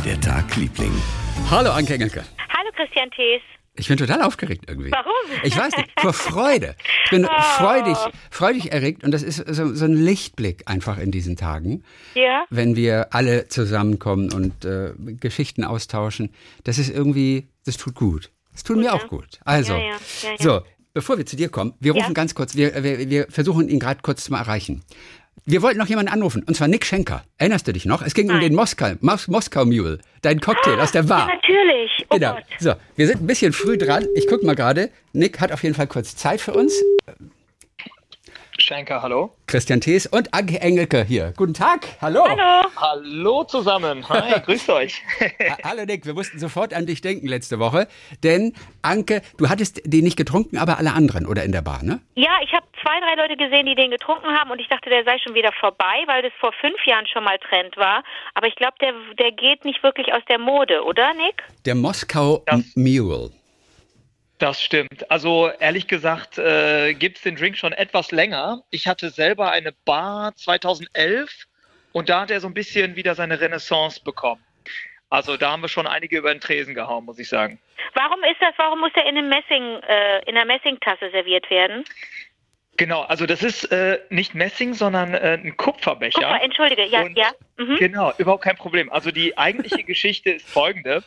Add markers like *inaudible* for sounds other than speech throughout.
war der Tag, Liebling? Hallo Anke Engelke. Hallo Christian Thees. Ich bin total aufgeregt irgendwie. Warum? Ich weiß nicht, vor Freude. Ich bin Oh. freudig, freudig erregt und das ist so, so ein Lichtblick einfach in diesen Tagen, Ja? wenn wir alle zusammenkommen und äh, Geschichten austauschen. Das ist irgendwie, das tut gut. Das tut mir auch gut. Also, Ja, ja, ja, ja. so, bevor wir zu dir kommen, wir rufen Ja. ganz kurz, wir, wir, wir versuchen ihn gerade kurz zu erreichen. Wir wollten noch jemanden anrufen, und zwar Nick Schenker. Erinnerst du dich noch? Es ging um Nein. den Moskau, Mos Moskau Mule, dein Cocktail aus der Bar. Ja, natürlich. Oh Genau. Gott. So, wir sind ein bisschen früh dran. Ich gucke mal gerade. Nick hat auf jeden Fall kurz Zeit für uns. Schenker, hallo. Christian Thees und Anke Engelke hier. Guten Tag. Hallo. Hallo. Hallo zusammen. Hi, *laughs* grüßt euch. Ha- Hallo Nick, wir mussten sofort an dich denken letzte Woche. Denn Anke, du hattest den nicht getrunken, aber alle anderen oder in der Bar, ne? Ja, ich habe zwei, drei Leute gesehen, die den getrunken haben und ich dachte, der sei schon wieder vorbei, weil das vor fünf Jahren schon mal Trend war. Aber ich glaube, der, der geht nicht wirklich aus der Mode, oder Nick? Der Moskau Das- Mule. Das stimmt. Also ehrlich gesagt äh, gibt es den Drink schon etwas länger. Ich hatte selber eine Bar 2011 und da hat er so ein bisschen wieder seine Renaissance bekommen. Also da haben wir schon einige über den Tresen gehauen, muss ich sagen. Warum ist das, warum muss der in einem Messing, äh, in einer Messingtasse serviert werden? Genau, also das ist äh, nicht Messing, sondern äh, ein Kupferbecher. Mal, entschuldige, ja, Und- ja. Mhm. Genau, überhaupt kein Problem. Also die eigentliche *laughs* Geschichte ist folgende.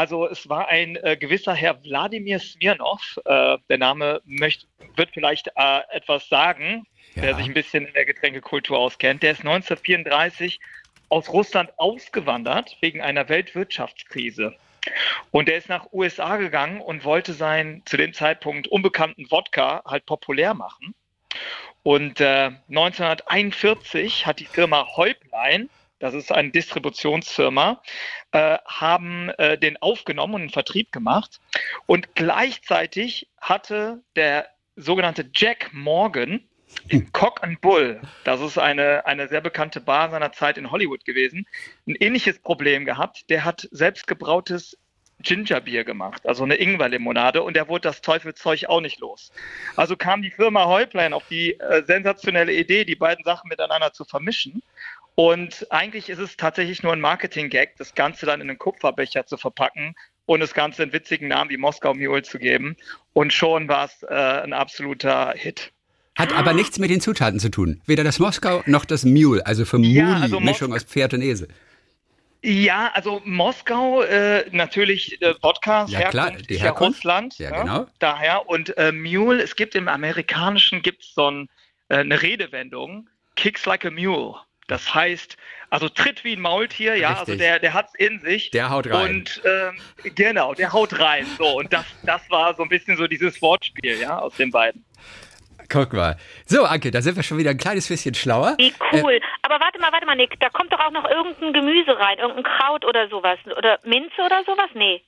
Also es war ein äh, gewisser Herr Wladimir Smirnov, äh, der Name möcht, wird vielleicht äh, etwas sagen, Ja. der sich ein bisschen in der Getränkekultur auskennt. Der ist 1934 aus Russland ausgewandert wegen einer Weltwirtschaftskrise. Und der ist nach USA gegangen und wollte seinen zu dem Zeitpunkt unbekannten Wodka halt populär machen. Und äh, 1941 hat die Firma Häuplein, das ist eine Distributionsfirma, äh, haben äh, den aufgenommen und in Vertrieb gemacht. Und gleichzeitig hatte der sogenannte Jack Morgan in Cock and Bull, das ist eine, eine sehr bekannte Bar seiner Zeit in Hollywood gewesen, ein ähnliches Problem gehabt. Der hat selbstgebrautes Gingerbier gemacht, also eine Ingwerlimonade, und der wurde das Teufelzeug auch nicht los. Also kam die Firma Häuplein auf die äh, sensationelle Idee, die beiden Sachen miteinander zu vermischen. Und eigentlich ist es tatsächlich nur ein Marketing-Gag, das Ganze dann in einen Kupferbecher zu verpacken und das Ganze einen witzigen Namen wie Moskau Mule zu geben. Und schon war es äh, ein absoluter Hit. Hat aber nichts mit den Zutaten zu tun. Weder das Moskau noch das Mule, also für Ja, also Mischung aus Pferd und Esel. Ja, also Moskau, äh, natürlich äh, Wodka, Ja, klar, die Herkunft. ja Russland. Ja, ne? genau. Daher. Und äh, Mule, es gibt im Amerikanischen gibt's so ein, äh, eine Redewendung, kicks like a mule. Das heißt, also tritt wie ein Maultier, ja, also Richtig. der, der hat's in sich. Der haut rein. Und ähm, genau, der haut rein. So, und das, das war so ein bisschen so dieses Wortspiel, ja, aus den beiden. Guck mal. So, Anke, da sind wir schon wieder ein kleines bisschen schlauer. Wie cool. Aber warte mal, warte mal, Nick, da kommt doch auch noch irgendein Gemüse rein, irgendein Kraut oder sowas. Oder Minze oder sowas? Nee.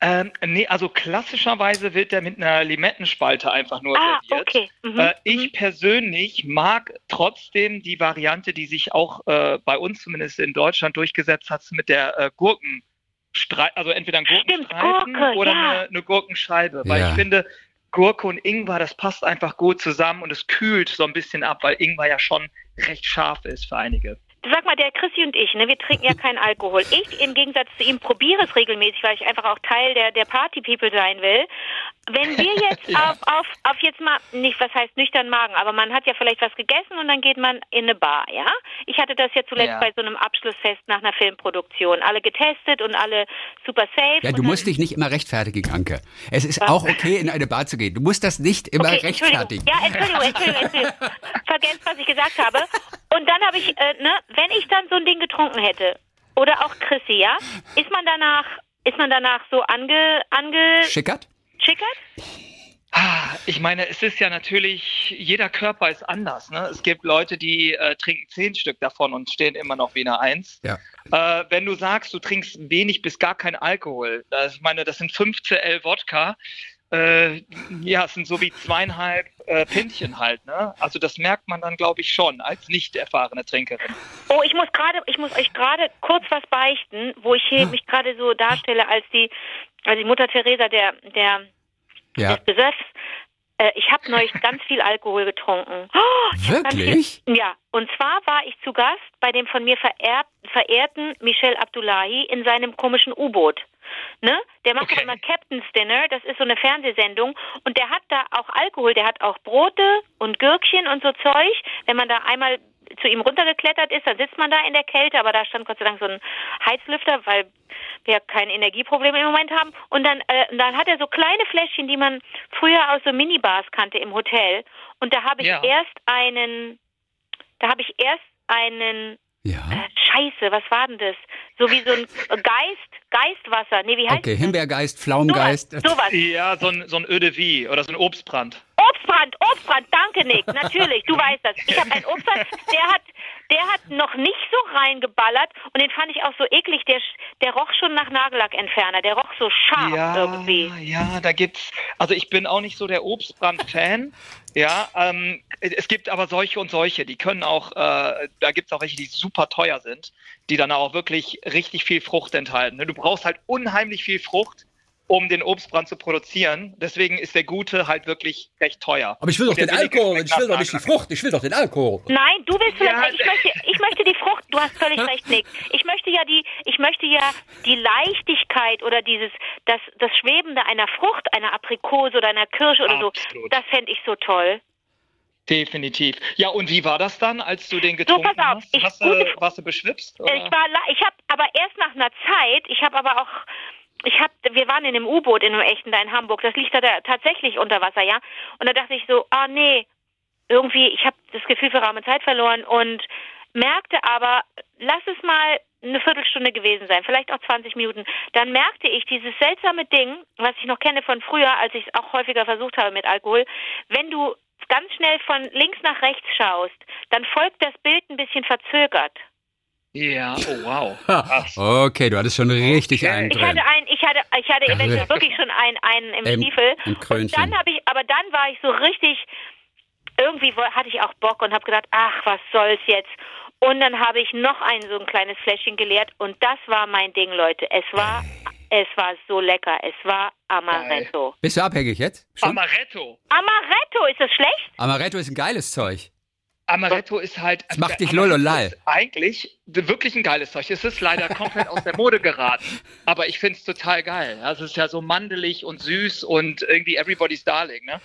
Ähm, nee, also klassischerweise wird der mit einer Limettenspalte einfach nur Ah, serviert. okay. Mhm. Äh, ich persönlich mag trotzdem die Variante, die sich auch äh, bei uns zumindest in Deutschland durchgesetzt hat, mit der äh, Gurkenstreifen, also entweder ein Gurkenstreifen Gurke, oder ja. eine, eine Gurkenscheibe. Weil Ja. ich finde, Gurke und Ingwer, das passt einfach gut zusammen und es kühlt so ein bisschen ab, weil Ingwer ja schon recht scharf ist für einige. Sag mal, der Chrissy und ich, ne, wir trinken ja keinen Alkohol. Ich im Gegensatz zu ihm probiere es regelmäßig, weil ich einfach auch Teil der, der Party-People sein will. Wenn wir *laughs* jetzt Ja. auf, auf, auf jetzt mal, nicht was heißt nüchtern Magen, aber man hat ja vielleicht was gegessen und dann geht man in eine Bar, ja? Ich hatte das ja zuletzt Ja. bei so einem Abschlussfest nach einer Filmproduktion. Alle getestet und alle super safe. Ja, du musst dich nicht immer rechtfertigen, Anke. Es ist auch okay, in eine Bar zu gehen. Du musst das nicht immer Okay, Entschuldigung. rechtfertigen. Ja, Entschuldigung, Entschuldigung, Entschuldigung. *laughs* Vergesst, was ich gesagt habe. Und dann habe ich, äh, ne, wenn ich dann so ein Ding getrunken hätte, oder auch Chrissy, ja, ist man danach, ist man danach so ange, ange, Schickert? Schickert? Ah, Ich meine, es ist ja natürlich, jeder Körper ist anders. Ne? Es gibt Leute, die äh, trinken zehn Stück davon und stehen immer noch wie eine Eins. Ja. Äh, wenn du sagst, du trinkst wenig bis gar kein Alkohol, das, ich meine, das sind 15 L Wodka, äh, ja, es sind so wie zweieinhalb äh, Pintchen halt. Ne? Also das merkt man dann, glaube ich, schon als nicht erfahrene Trinkerin. Oh, ich muss gerade, ich muss euch gerade kurz was beichten, wo ich hier mich gerade so darstelle als die, als die Mutter Teresa der, der Ja. des Beseffs. Äh, ich habe neulich *laughs* ganz viel Alkohol getrunken. Oh, Wirklich? Viel, ja, und zwar war ich zu Gast bei dem von mir verehrt, verehrten Michel Abdullahi in seinem komischen U-Boot. Ne? Der macht Okay. immer Captain's Dinner, das ist so eine Fernsehsendung und der hat da auch Alkohol, der hat auch Brote und Gürkchen und so Zeug. Wenn man da einmal zu ihm runtergeklettert ist, dann sitzt man da in der Kälte, aber da stand Gott sei Dank so ein Heizlüfter, weil wir kein Energieproblem im Moment haben. Und dann, äh, dann hat er so kleine Fläschchen, die man früher aus so Minibars kannte im Hotel. Und da habe ich Ja. erst einen, da habe ich erst einen Ja. äh, Scheiße, was war denn das? So wie so ein Geist, Geistwasser. Nee, wie heißt Okay, das? Himbeergeist, Pflaumengeist. Sowas, sowas. Ja, so ein, so ein Eau de Vie oder so ein Obstbrand. Obstbrand, Obstbrand, danke Nick, natürlich, du weißt das. Ich habe einen Obstbrand, der hat, der hat noch nicht so reingeballert und den fand ich auch so eklig, der, der roch schon nach Nagellackentferner, der roch so scharf ja, irgendwie. ja, da gibt's. Also ich bin auch nicht so der Obstbrand-Fan. *laughs* ja, ähm, es gibt aber solche und solche, die können auch, äh, da gibt's auch welche, die super teuer sind, die dann auch wirklich richtig viel Frucht enthalten. Du brauchst halt unheimlich viel Frucht, um den Obstbrand zu produzieren. Deswegen ist der gute halt wirklich recht teuer. Aber ich will doch den Alkohol, ich will doch nicht die. Frucht, ich will doch den Alkohol. Nein, du willst Ja, vielleicht, ich möchte, ich möchte die Frucht, du hast völlig recht, Nick. Ich möchte ja die, ich möchte ja die Leichtigkeit oder dieses, das, das Schwebende einer Frucht, einer Aprikose oder einer Kirsche oder so, Absolut. das fände ich so toll. Definitiv. Ja, und wie war das dann, als du den getrunken pass auf, hast? ich- hast du, warst du beschwipst? Oder? Ich war, ich habe aber erst nach einer Zeit, ich habe aber auch, ich habe, wir waren in einem U-Boot in einem echten da in Hamburg, das liegt da, da tatsächlich unter Wasser, ja. Und da dachte ich so, ah nee, irgendwie, ich habe das Gefühl für Raum und Zeit verloren und merkte aber, lass es mal eine Viertelstunde gewesen sein, vielleicht auch 20 Minuten. Dann merkte ich dieses seltsame Ding, was ich noch kenne von früher, als ich es auch häufiger versucht habe mit Alkohol, wenn du ganz schnell von links nach rechts schaust, dann folgt das Bild ein bisschen verzögert. Ja, oh wow. Krass. Okay, du hattest schon richtig Okay. einen Ich drin. hatte einen, ich hatte, ich hatte eventuell wirklich schon einen, einen im Ähm, Stiefel. ein Und Krönchen. dann habe ich, aber dann war ich so richtig, irgendwie hatte ich auch Bock und habe gedacht, ach, was soll's jetzt? Und dann habe ich noch ein so ein kleines Fläschchen geleert und das war mein Ding, Leute. Es war, es war so lecker. Es war Amaretto. Bist du abhängig jetzt? Schon? Amaretto. Amaretto, ist das schlecht? Amaretto ist ein geiles Zeug. Amaretto ist halt. Das macht dich ist Eigentlich wirklich ein geiles Zeug. Es ist leider komplett aus der Mode geraten. Aber ich finde es total geil. Also es ist ja so mandelig und süß und irgendwie everybody's darling, ne?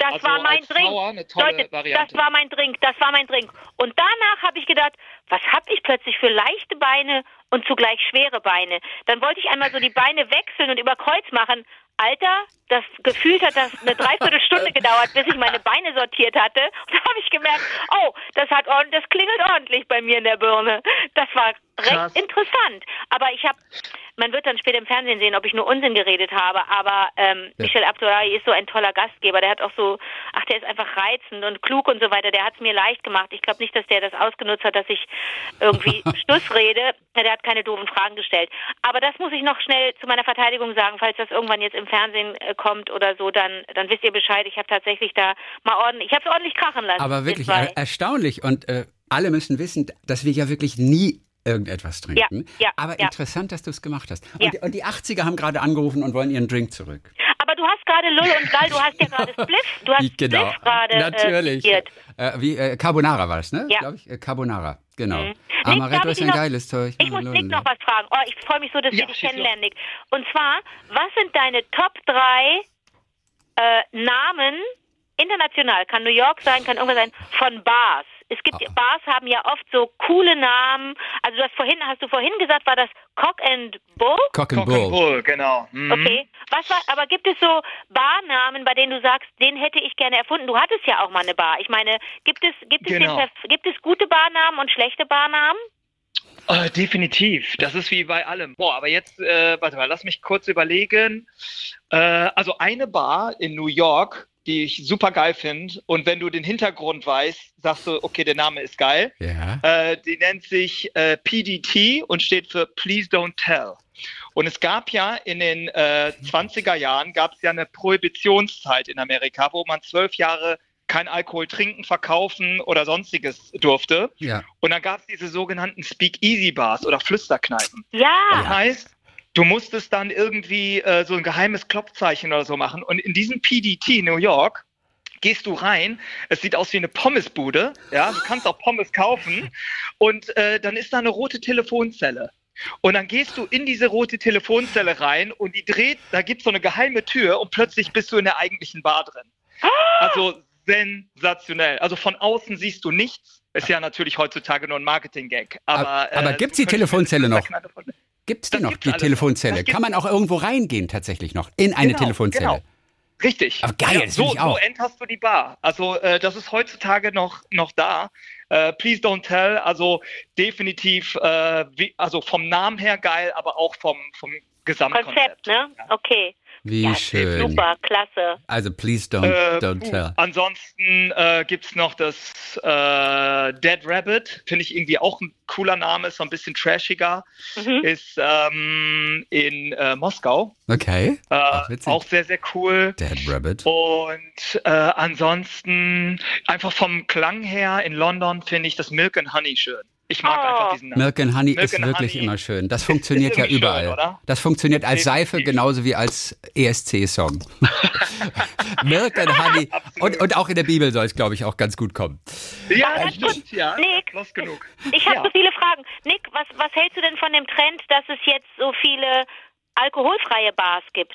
Das Also war mein Drink. Tolle Leute, Variante. das war mein Drink, das war mein Drink. Und danach habe ich gedacht, was habe ich plötzlich für leichte Beine und zugleich schwere Beine? Dann wollte ich einmal so die Beine wechseln und über Kreuz machen. Alter, das gefühlt hat das eine Dreiviertelstunde gedauert, bis ich meine Beine sortiert hatte. Und da habe ich gemerkt, oh, das hat ordentlich, das klingelt ordentlich bei mir in der Birne. Das war recht Krass. interessant. Aber ich habe, man wird dann später im Fernsehen sehen, ob ich nur Unsinn geredet habe. Aber ähm, Ja. Michel Abdullahi ist so ein toller Gastgeber. Der hat auch so, ach, der ist einfach reizend und klug und so weiter. Der hat es mir leicht gemacht. Ich glaube nicht, dass der das ausgenutzt hat, dass ich irgendwie *laughs* Stuss rede. Der hat keine doofen Fragen gestellt. Aber das muss ich noch schnell zu meiner Verteidigung sagen, falls das irgendwann jetzt im Fernsehen äh, kommt oder so, dann, dann wisst ihr Bescheid. Ich habe tatsächlich da mal ordentlich, ich habe es ordentlich krachen lassen. Aber wirklich er erstaunlich. Und äh, alle müssen wissen, dass wir ja wirklich nie irgendetwas trinken. Ja, ja, Aber ja. interessant, dass du es gemacht hast. Ja. Und, die- und die 80er haben gerade angerufen und wollen ihren Drink zurück. Aber du hast gerade Lull und Gall, du hast ja gerade *laughs* Spliff, du hast genau. Spliff gerade Natürlich. Äh, äh, wie äh, Carbonara war es, ne? Ja. Glaube ich. Äh, Carbonara, genau. Mhm. Amaretto ist ein noch- geiles Zeug. Ich muss Nick noch was fragen. Oh, ich freue mich so, dass Ja, wir dich kennenlernen, Nick. Und zwar, was sind deine Top 3 äh, Namen, international, kann New York sein, kann irgendwas sein, von Bars? Es gibt, Ah. Bars haben ja oft so coole Namen. Also du hast vorhin, hast du vorhin gesagt, war das Cock and Bull? Cock and Cock and Bull. Bull, genau. Mhm. Okay. Was war, aber gibt es so Barnamen, bei denen du sagst, den hätte ich gerne erfunden? Du hattest ja auch mal eine Bar. Ich meine, gibt es, gibt es, Genau. den, gibt es gute Barnamen und schlechte Barnamen? Äh, definitiv. Das ist wie bei allem. Boah, aber jetzt, äh, warte mal, lass mich kurz überlegen. Äh, also eine Bar in New York, die ich super geil finde. Und wenn du den Hintergrund weißt, sagst du, okay, der Name ist geil. Ja. Äh, die nennt sich äh, PDT und steht für Please Don't Tell. Und es gab ja in den äh, 20er Jahren, gab es ja eine Prohibitionszeit in Amerika, wo man zwölf Jahre kein Alkohol trinken, verkaufen oder sonstiges durfte. Ja. Und dann gab es diese sogenannten Speak-Easy-Bars oder Flüsterkneipen. Ja. Das heißt, du musstest dann irgendwie äh, so ein geheimes Klopfzeichen oder so machen. Und in diesem PDT New York gehst du rein, es sieht aus wie eine Pommesbude, ja, du kannst auch Pommes kaufen und äh, dann ist da eine rote Telefonzelle. Und dann gehst du in diese rote Telefonzelle rein und die dreht, da gibt es so eine geheime Tür und plötzlich bist du in der eigentlichen Bar drin. Also sensationell. Also von außen siehst du nichts. Ist ja natürlich heutzutage nur ein Marketing-Gag. Aber, Aber, aber äh, gibt's du die Telefonzelle noch? Gibt es die Das noch, die. Telefonzelle? Das Kann man auch irgendwo reingehen tatsächlich noch? In eine Genau, Telefonzelle? genau. Richtig. Aber geil, das will so, ich auch. so enterst du die Bar. Also äh, das ist heutzutage noch, noch da. Äh, Please Don't Tell, also definitiv, äh, wie, also vom Namen her geil, aber auch vom, vom Gesamtkonzept. Konzept, ne? Okay. Wie Ja, schön. Super, klasse. Also please don't, Äh, don't puh, tell. Ansonsten äh, gibt es noch das äh, Dead Rabbit, finde ich irgendwie auch ein cooler Name, ist so ein bisschen trashiger, Mhm. ist ähm, in äh, Moskau. Okay. Äh, Ach, witzig. auch sehr, sehr cool. Dead Rabbit. Und äh, ansonsten einfach vom Klang her in London finde ich das Milk and Honey schön. Ich mag Oh. einfach diesen Namen. Milk and Honey Milk ist and wirklich Honey immer schön. Das funktioniert *laughs* ja schön, überall. oder? Das funktioniert als Seife genauso wie als ESC-Song. *laughs* Milk and Honey. Und, und auch in der Bibel soll es, glaube ich, auch ganz gut kommen. Ja, Aber das stimmt, ja. Nick, Los genug. Ich habe Ja. so viele Fragen. Nick, was, was hältst du denn von dem Trend, dass es jetzt so viele alkoholfreie Bars gibt?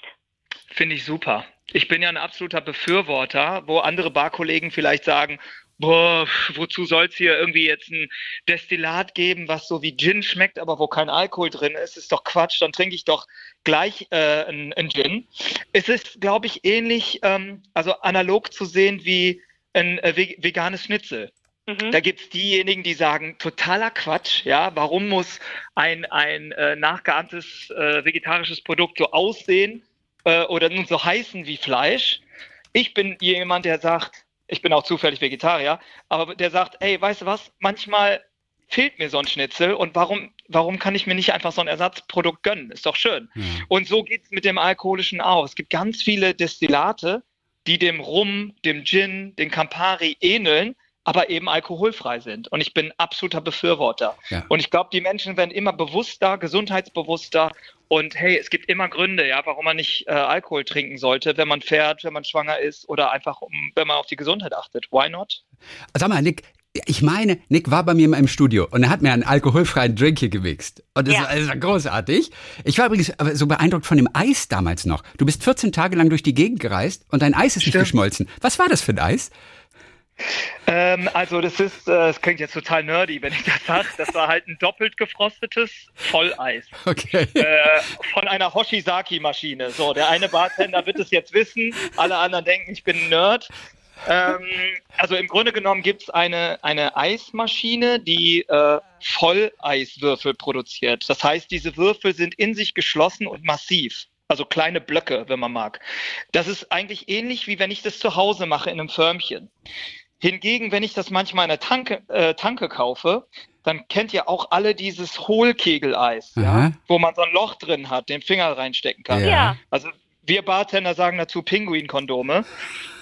Finde ich super. Ich bin ja ein absoluter Befürworter, wo andere Barkollegen vielleicht sagen, boah, wozu soll es hier irgendwie jetzt ein Destillat geben, was so wie Gin schmeckt, aber wo kein Alkohol drin ist, ist doch Quatsch, dann trinke ich doch gleich äh, ein, ein Gin. Es ist, glaube ich, ähnlich, ähm, also analog zu sehen wie ein äh, ve- veganes Schnitzel. Mhm. Da gibt's diejenigen, die sagen, totaler Quatsch, ja, warum muss ein, ein äh, nachgeahmtes äh, vegetarisches Produkt so aussehen äh, oder nun so heißen wie Fleisch? Ich bin jemand, der sagt, ich bin auch zufällig Vegetarier, aber der sagt, ey, weißt du was, manchmal fehlt mir so ein Schnitzel und warum, warum kann ich mir nicht einfach so ein Ersatzprodukt gönnen? Ist doch schön. Ja. Und so geht's mit dem Alkoholischen auch. Es gibt ganz viele Destillate, die dem Rum, dem Gin, dem Campari ähneln, aber eben alkoholfrei sind. Und ich bin absoluter Befürworter. Ja. Und ich glaube, die Menschen werden immer bewusster, gesundheitsbewusster. Und hey, es gibt immer Gründe, ja, warum man nicht äh, Alkohol trinken sollte, wenn man fährt, wenn man schwanger ist oder einfach, um, wenn man auf die Gesundheit achtet. Why not? Sag mal, Nick, ich meine, Nick war bei mir mal im Studio und er hat mir einen alkoholfreien Drink hier gemixt. Und das, Ja. war, das war großartig. Ich war übrigens so beeindruckt von dem Eis damals noch. Du bist 14 Tage lang durch die Gegend gereist und dein Eis ist nicht Stimmt. geschmolzen. Was war das für ein Eis? Ähm, also das ist, äh, das klingt jetzt total nerdy, wenn ich das sage. Das war halt ein doppelt gefrostetes Volleis. Okay. äh, von einer Hoshizaki-Maschine. So, der eine Bartender wird es jetzt wissen, alle anderen denken, ich bin ein Nerd. Ähm, also im Grunde genommen gibt es eine, eine Eismaschine, die äh, Volleiswürfel produziert. Das heißt, diese Würfel sind in sich geschlossen und massiv. Also kleine Blöcke, wenn man mag. Das ist eigentlich ähnlich, wie wenn ich das zu Hause mache in einem Förmchen. Hingegen, wenn ich das manchmal in einer Tanke, äh, Tanke kaufe, dann kennt ihr auch alle dieses Hohlkegeleis, ja, wo man so ein Loch drin hat, den Finger reinstecken kann. Ja. Also wir Bartender sagen dazu Pinguinkondome.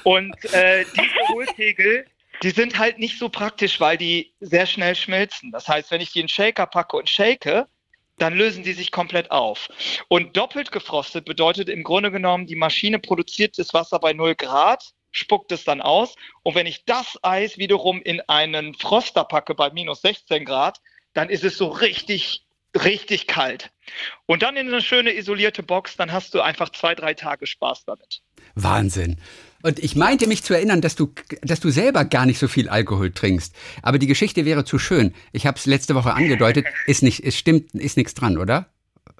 Und äh, diese *laughs* Hohlkegel, die sind halt nicht so praktisch, weil die sehr schnell schmilzen. Das heißt, wenn ich die in den Shaker packe und shake, dann lösen die sich komplett auf. Und doppelt gefrostet bedeutet im Grunde genommen, die Maschine produziert das Wasser bei 0 Grad, spuckt es dann aus. Und wenn ich das Eis wiederum in einen Froster packe bei minus 16 Grad, dann ist es so richtig, richtig kalt. Und dann in eine schöne isolierte Box, dann hast du einfach zwei, drei Tage Spaß damit. Wahnsinn. Und ich meinte mich zu erinnern, dass du, dass du selber gar nicht so viel Alkohol trinkst. Aber die Geschichte wäre zu schön. Ich habe es letzte Woche angedeutet. Ist nicht, es stimmt, ist nichts dran, oder?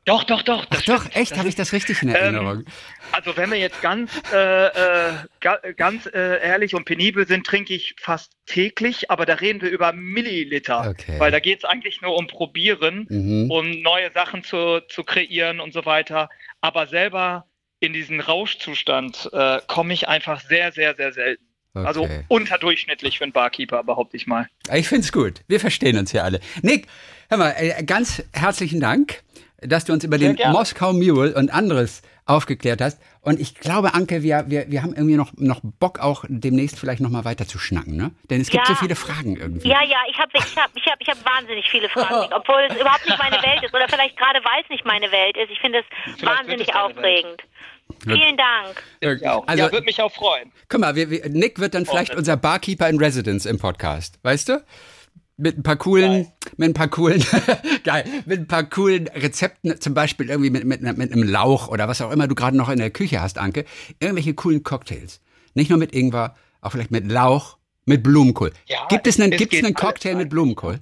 Doch, doch, doch. das Ach doch, stimmt. echt? Habe ich das richtig in ähm, Erinnerung? Also wenn wir jetzt ganz, äh, äh, ga, ganz äh, ehrlich und penibel sind, trinke ich fast täglich, aber da reden wir über Milliliter. Okay. Weil da geht es eigentlich nur um Probieren, Mhm. um neue Sachen zu, zu kreieren und so weiter. Aber selber in diesen Rauschzustand äh, komme ich einfach sehr, sehr, sehr selten. Also Okay. unterdurchschnittlich für einen Barkeeper, behaupte ich mal. Ich find's gut. Wir verstehen uns hier alle. Nick, hör mal, äh, ganz herzlichen Dank, dass du uns über Sehr den gerne. Moskau Mule und anderes aufgeklärt hast. Und ich glaube, Anke, wir, wir, wir haben irgendwie noch, noch Bock, auch demnächst vielleicht noch mal weiter zu schnacken, ne? Denn es gibt Ja. so viele Fragen irgendwie. Ja, ja, ich habe ich hab, ich hab, ich hab wahnsinnig viele Fragen, Nick, *laughs* obwohl es überhaupt nicht meine Welt ist oder vielleicht gerade weil es nicht meine Welt ist. Ich finde es wird wahnsinnig aufregend. Vielen Dank. Auch. Also, ja, würde mich auch freuen. guck mal, wir, wir, Nick wird dann vielleicht unser Barkeeper in Residence im Podcast, weißt du? Mit ein paar coolen, mit ein paar coolen, *laughs* geil, mit ein paar coolen Rezepten, zum Beispiel irgendwie mit, mit, mit einem Lauch oder was auch immer du gerade noch in der Küche hast, Anke. Irgendwelche coolen Cocktails. Nicht nur mit Ingwer, auch vielleicht mit Lauch, mit Blumenkohl. Ja, gibt es einen, gibt es einen Cocktail rein. mit Blumenkohl?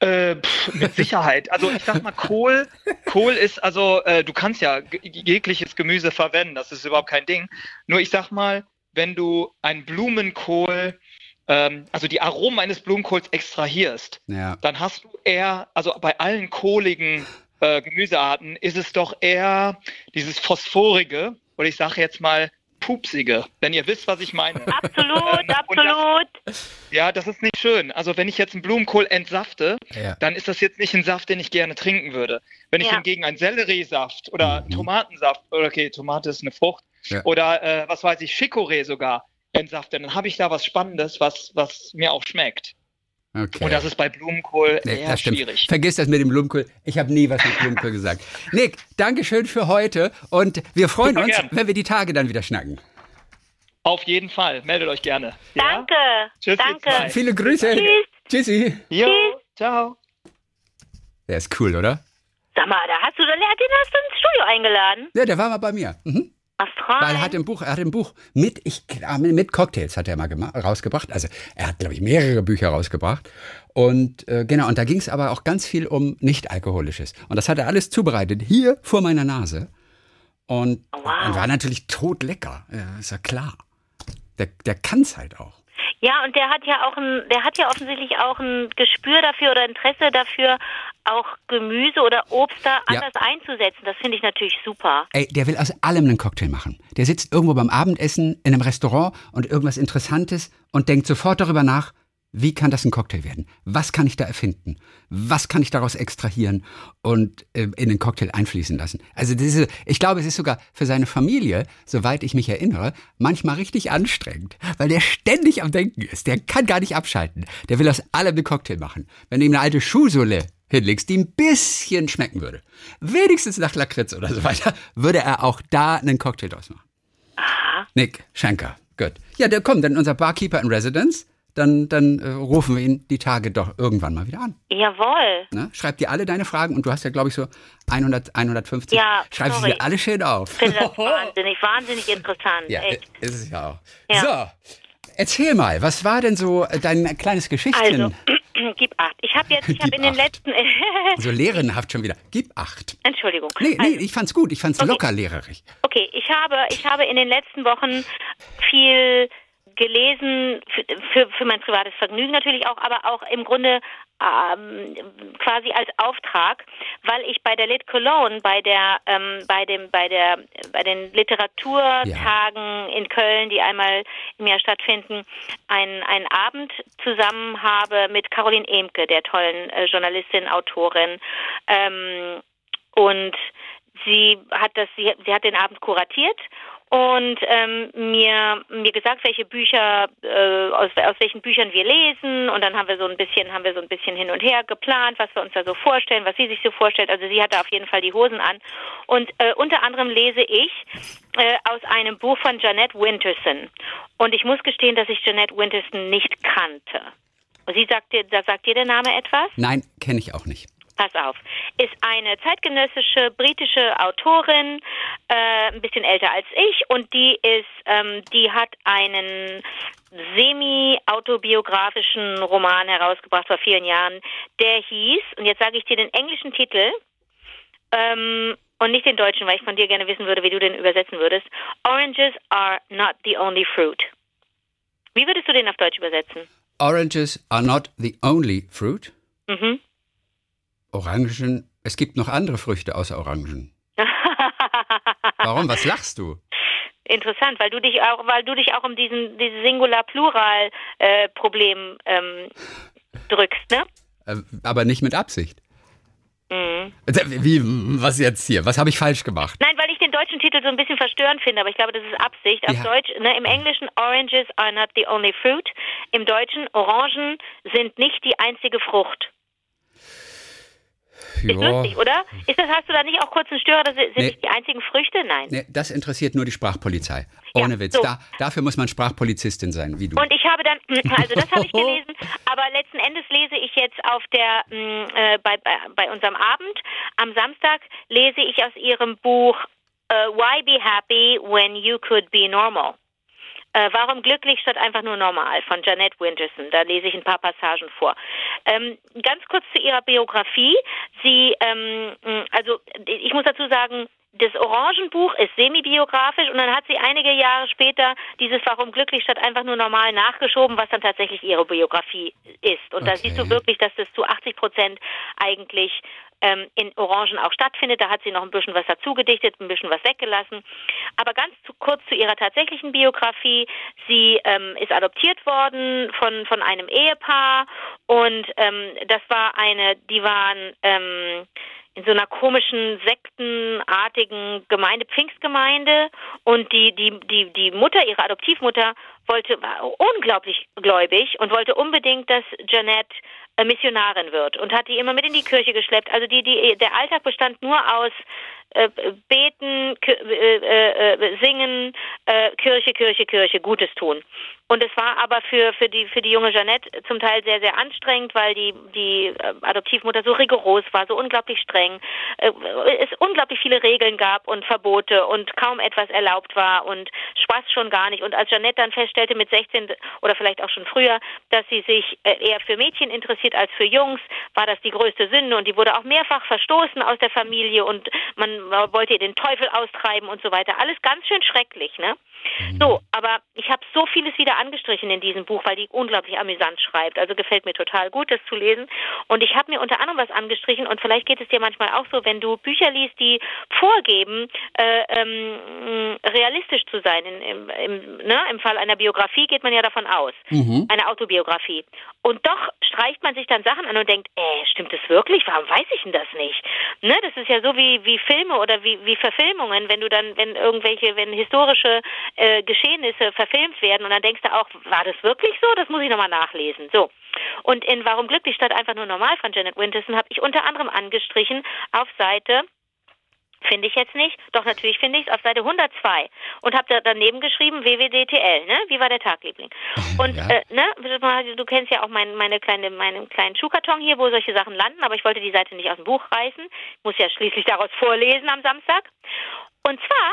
Äh, pff, mit Sicherheit. Also ich sag mal, Kohl, Kohl ist, also äh, du kannst ja jegliches Gemüse verwenden, das ist überhaupt kein Ding. Nur ich sag mal, wenn du einen Blumenkohl, ähm, also die Aromen eines Blumenkohls extrahierst, Ja. dann hast du eher, also bei allen kohligen äh, Gemüsearten ist es doch eher dieses Phosphorige, oder ich sage jetzt mal Pupsige, wenn ihr wisst, was ich meine. *laughs* Absolut, Ähm, und das- absolut. Ja, das ist nicht schön. Also wenn ich jetzt einen Blumenkohl entsafte, Ja. dann ist das jetzt nicht ein Saft, den ich gerne trinken würde. Wenn ich Ja. hingegen einen Selleriesaft oder Mhm. Tomatensaft, oder okay, Tomate ist eine Frucht, Ja. oder äh, was weiß ich, Chicorée sogar entsafte, dann habe ich da was Spannendes, was, was mir auch schmeckt. Okay. Und das ist bei Blumenkohl Nee, eher schwierig. Vergiss das mit dem Blumenkohl. Ich habe nie was mit Blumenkohl gesagt. Nick, danke schön für heute und wir freuen Super uns, gern. wenn wir die Tage dann wieder schnacken. Auf jeden Fall. Meldet euch gerne. Danke. Tschüss, Danke. Viele Grüße. Tschüss. Tschüssi. Ja? Jo, ciao. Der ist cool, oder? Sag mal, da hast du, den hast du ins Studio eingeladen. Ja, der war mal bei mir. Mhm. Astral. Weil er hat im Buch, er hat im Buch mit, ich glaube, mit Cocktails hat er mal rausgebracht. Also er hat, glaube ich, mehrere Bücher rausgebracht. Und äh, genau, und da ging es aber auch ganz viel um Nicht-Alkoholisches. Und das hat er alles zubereitet, hier vor meiner Nase. Und, Oh, Wow. und war natürlich totlecker. Ja, ist ja klar. Der, der kann es halt auch. Ja, und der hat ja auch ein, der hat ja offensichtlich auch ein Gespür dafür oder Interesse dafür, auch Gemüse oder Obst da Ja. anders einzusetzen. Das finde ich natürlich super. Ey, der will aus allem einen Cocktail machen. Der sitzt irgendwo beim Abendessen in einem Restaurant und irgendwas Interessantes und denkt sofort darüber nach, wie kann das ein Cocktail werden? Was kann ich da erfinden? Was kann ich daraus extrahieren und äh, in den Cocktail einfließen lassen? Also diese, ich glaube, es ist sogar für seine Familie, soweit ich mich erinnere, manchmal richtig anstrengend, weil der ständig am Denken ist. Der kann gar nicht abschalten. Der will aus allem einen Cocktail machen. Wenn du ihm eine alte Schuhsohle hinlegst, die ein bisschen schmecken würde, wenigstens nach Lakritz oder so weiter, *laughs* würde er auch da einen Cocktail draus machen. Nick Schenker, gut. Ja, der kommt, dann unser Barkeeper in Residence. Dann, dann äh, rufen wir ihn die Tage doch irgendwann mal wieder an. Jawohl. Ne? Schreib dir alle deine Fragen und du hast ja, glaube ich, so 100, 150. Ja, Schreib sie sorry. dir alle schön auf. Ich finde das *laughs* wahnsinnig, wahnsinnig interessant. ja, Echt. ist es ja auch. Ja. So, erzähl mal, was war denn so äh, dein kleines Geschichtchen? Also, gib acht. Ich habe jetzt, ich *laughs* habe in den letzten, *laughs* So lehrerinnhaft schon wieder. Gib acht. Entschuldigung. Nee, Also, nee, ich fand's gut. Ich fand's Okay. locker lehrerig. Okay, ich habe, ich habe in den letzten Wochen viel gelesen für, für, für mein privates Vergnügen natürlich auch, aber auch im Grunde ähm, quasi als Auftrag, weil ich bei der Lit Cologne, bei der, ähm, bei dem, bei der, bei den Literaturtagen in Köln, die einmal im Jahr stattfinden, einen, einen Abend zusammen habe mit Caroline Emke, der tollen äh, Journalistin, Autorin, ähm, und sie hat das, sie, sie hat den Abend kuratiert und ähm, mir mir gesagt, welche Bücher äh, aus, aus welchen Büchern wir lesen und dann haben wir so ein bisschen haben wir so ein bisschen hin und her geplant, was wir uns da so vorstellen, was sie sich so vorstellt. Also sie hatte auf jeden Fall die Hosen an und äh, unter anderem lese ich äh, aus einem Buch von Jeanette Winterson und ich muss gestehen, dass ich Jeanette Winterson nicht kannte. Sie sagt dir, da sagt dir der Name etwas? Nein, kenne ich auch nicht. Pass auf, ist eine zeitgenössische britische Autorin, äh, ein bisschen älter als ich, und die ist, ähm, die hat einen semi-autobiografischen Roman herausgebracht vor vielen Jahren, der hieß, und jetzt sage ich dir den englischen Titel, ähm, und nicht den deutschen, weil ich von dir gerne wissen würde, wie du den übersetzen würdest. Oranges are not the only fruit. Wie würdest du den auf Deutsch übersetzen? Oranges are not the only fruit. Mhm. Orangen, es gibt noch andere Früchte außer Orangen. *laughs* Warum? Was lachst du? Interessant, weil du dich auch, weil du dich auch um diesen dieses Singular-Plural-Problem ähm, drückst, ne? Äh, aber nicht mit Absicht. Mhm. Wie, was jetzt hier? Was habe ich falsch gemacht? Nein, weil ich den deutschen Titel so ein bisschen verstörend finde, aber ich glaube, das ist Absicht. Auf Ja. Deutsch, ne, im Englischen Oranges are not the only fruit. Im Deutschen Orangen sind nicht die einzige Frucht. Ist lustig, oder? Ist das, hast du da nicht auch kurz einen Störer? Das sind Nee. nicht die einzigen Früchte? Nein. Nee, das interessiert nur die Sprachpolizei. Ohne Ja, Witz. so. Da, dafür muss man Sprachpolizistin sein, wie du. Und ich habe dann, *laughs* also das habe ich *laughs* gelesen, aber letzten Endes lese ich jetzt auf der, mh, äh, bei, bei, bei unserem Abend am Samstag, lese ich aus ihrem Buch äh, Why Be Happy When You Could Be Normal. Äh, Warum glücklich statt einfach nur normal von Janet Winterson. Da lese ich ein paar Passagen vor. Ähm, ganz kurz zu ihrer Biografie. Sie, ähm, also ich muss dazu sagen, das Orangenbuch ist semi-biografisch und dann hat sie einige Jahre später dieses Warum glücklich statt einfach nur normal nachgeschoben, was dann tatsächlich ihre Biografie ist. Und da Okay. siehst du wirklich, dass das zu 80 Prozent eigentlich ähm, in Orangen auch stattfindet. Da hat sie noch ein bisschen was dazu gedichtet, ein bisschen was weggelassen. Aber ganz zu, kurz zu ihrer tatsächlichen Biografie. Sie ähm, ist adoptiert worden von, von einem Ehepaar und ähm, das war eine, die waren ähm, in so einer komischen sektenartigen Gemeinde, Pfingstgemeinde und die, die, die, die Mutter, ihre Adoptivmutter, wollte, war unglaublich gläubig und wollte unbedingt, dass Jeanette Missionarin wird und hat die immer mit in die Kirche geschleppt. Also die, die, der Alltag bestand nur aus äh, Beten, äh, äh, äh, Singen, Kirche, Kirche, Kirche, Gutes tun. Und es war aber für, für, die, für die junge Jeanette zum Teil sehr, sehr anstrengend, weil die, die Adoptivmutter so rigoros war, so unglaublich streng. Es unglaublich viele Regeln gab und Verbote und kaum etwas erlaubt war und Spaß schon gar nicht. Und als Jeanette dann feststellte mit 16 oder vielleicht auch schon früher, dass sie sich eher für Mädchen interessiert als für Jungs, war das die größte Sünde und die wurde auch mehrfach verstoßen aus der Familie und man wollte ihr den Teufel austreiben und so weiter. Alles ganz schön schrecklich, ne? So, aber ich habe so vieles wieder angestrichen in diesem Buch, weil die unglaublich amüsant schreibt. Also gefällt mir total gut, das zu lesen. Und ich habe mir unter anderem was angestrichen und vielleicht geht es dir manchmal auch so, wenn du Bücher liest, die vorgeben, äh, ähm, realistisch zu sein. In, im, im, ne? Im Fall einer Biografie geht man ja davon aus, Mhm. eine Autobiografie. Und doch streicht man sich dann Sachen an und denkt, äh, stimmt das wirklich? Warum weiß ich denn das nicht? Ne? Das ist ja so wie, wie Filme oder wie, wie Verfilmungen, wenn du dann, wenn irgendwelche, wenn historische äh, Geschehnisse verfilmt werden und dann denkst du auch, war das wirklich so? Das muss ich nochmal nachlesen. So. Und in Warum glücklich statt einfach nur normal von Janet Winterson habe ich unter anderem angestrichen auf Seite Finde ich jetzt nicht. Doch natürlich finde ich es auf Seite 102 und habe da daneben geschrieben WWDTL, ne? Wie war der Tagliebling? *laughs* Und Ja. äh, ne, du kennst ja auch mein, meine kleine, meinen kleinen Schuhkarton hier, wo solche Sachen landen, aber ich wollte die Seite nicht aus dem Buch reißen. Ich muss ja schließlich daraus vorlesen am Samstag. Und zwar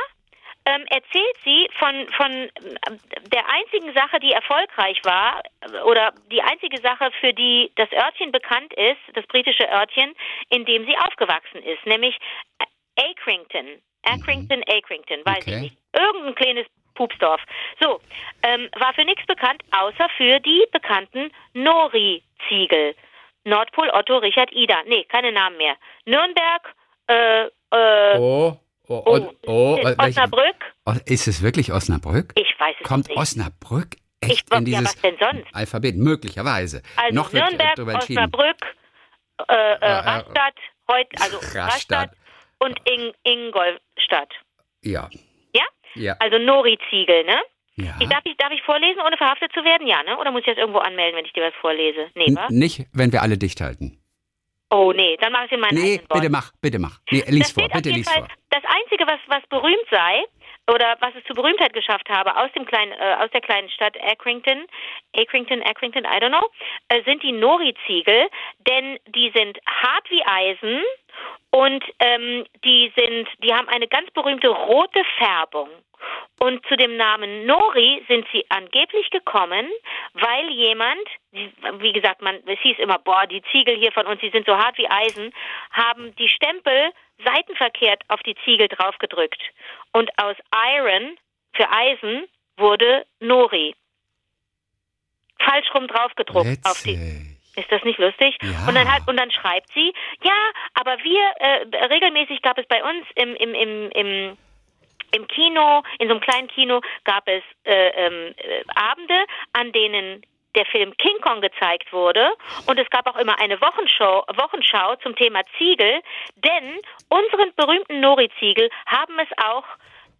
ähm, erzählt sie von, von ähm, der einzigen Sache, die erfolgreich war, äh, oder die einzige Sache, für die das Örtchen bekannt ist, das britische Örtchen, in dem sie aufgewachsen ist, nämlich äh, Accrington. Accrington, Accrington, weiß Okay. ich nicht. Irgendein kleines Pupsdorf. So, ähm, war für nichts bekannt, außer für die bekannten Nori-Ziegel. Nordpol, Otto, Richard, Ida. Nee, keine Namen mehr. Nürnberg, äh, äh, Oh, oh, oh, oh, oh, Osnabrück. Oh, Ist es wirklich Osnabrück? Ich weiß es Kommt nicht. Osnabrück Ich- echt ja, in dieses sonst? Alphabet? Möglicherweise. Also Noch äh, Nürnberg. Osnabrück, äh, äh, äh, Rastatt, heut, also Rastatt. Rastatt und In Ingolstadt. Ja. Ja? Ja. Also Nori-Ziegel, ne? ja. Ich, darf, ich, darf ich vorlesen, ohne verhaftet zu werden? Ja, ne? Oder muss ich das irgendwo anmelden, wenn ich dir was vorlese? Nee, N- wa? Nicht, wenn wir alle dicht halten. Oh, nee, dann mache ich in meinen Nee, bitte mach, bitte mach. Nee, lies das vor, bitte lies Fall, vor. Das Einzige, was, was berühmt sei, oder was es zu Berühmtheit geschafft habe aus dem kleinen, äh, aus der kleinen Stadt Accrington, Accrington, Accrington, I don't know, äh, sind die Nori-Ziegel, denn die sind hart wie Eisen und ähm, die sind, die haben eine ganz berühmte rote Färbung. Und zu dem Namen Nori sind sie angeblich gekommen, weil jemand, wie gesagt, man, es hieß immer, boah, die Ziegel hier von uns, die sind so hart wie Eisen, haben die Stempel seitenverkehrt auf die Ziegel draufgedrückt. Und aus Iron, für Eisen, wurde Nori. Falsch rum draufgedruckt auf die. Ist das nicht lustig? Ja. Und dann hat und dann schreibt sie, ja, aber wir äh, regelmäßig gab es bei uns im im im im im Kino, in so einem kleinen Kino, gab es äh, ähm, äh, Abende, an denen der Film King Kong gezeigt wurde. Und es gab auch immer eine Wochenshow, Wochenschau zum Thema Ziegel, denn unseren berühmten Nori-Ziegel haben es auch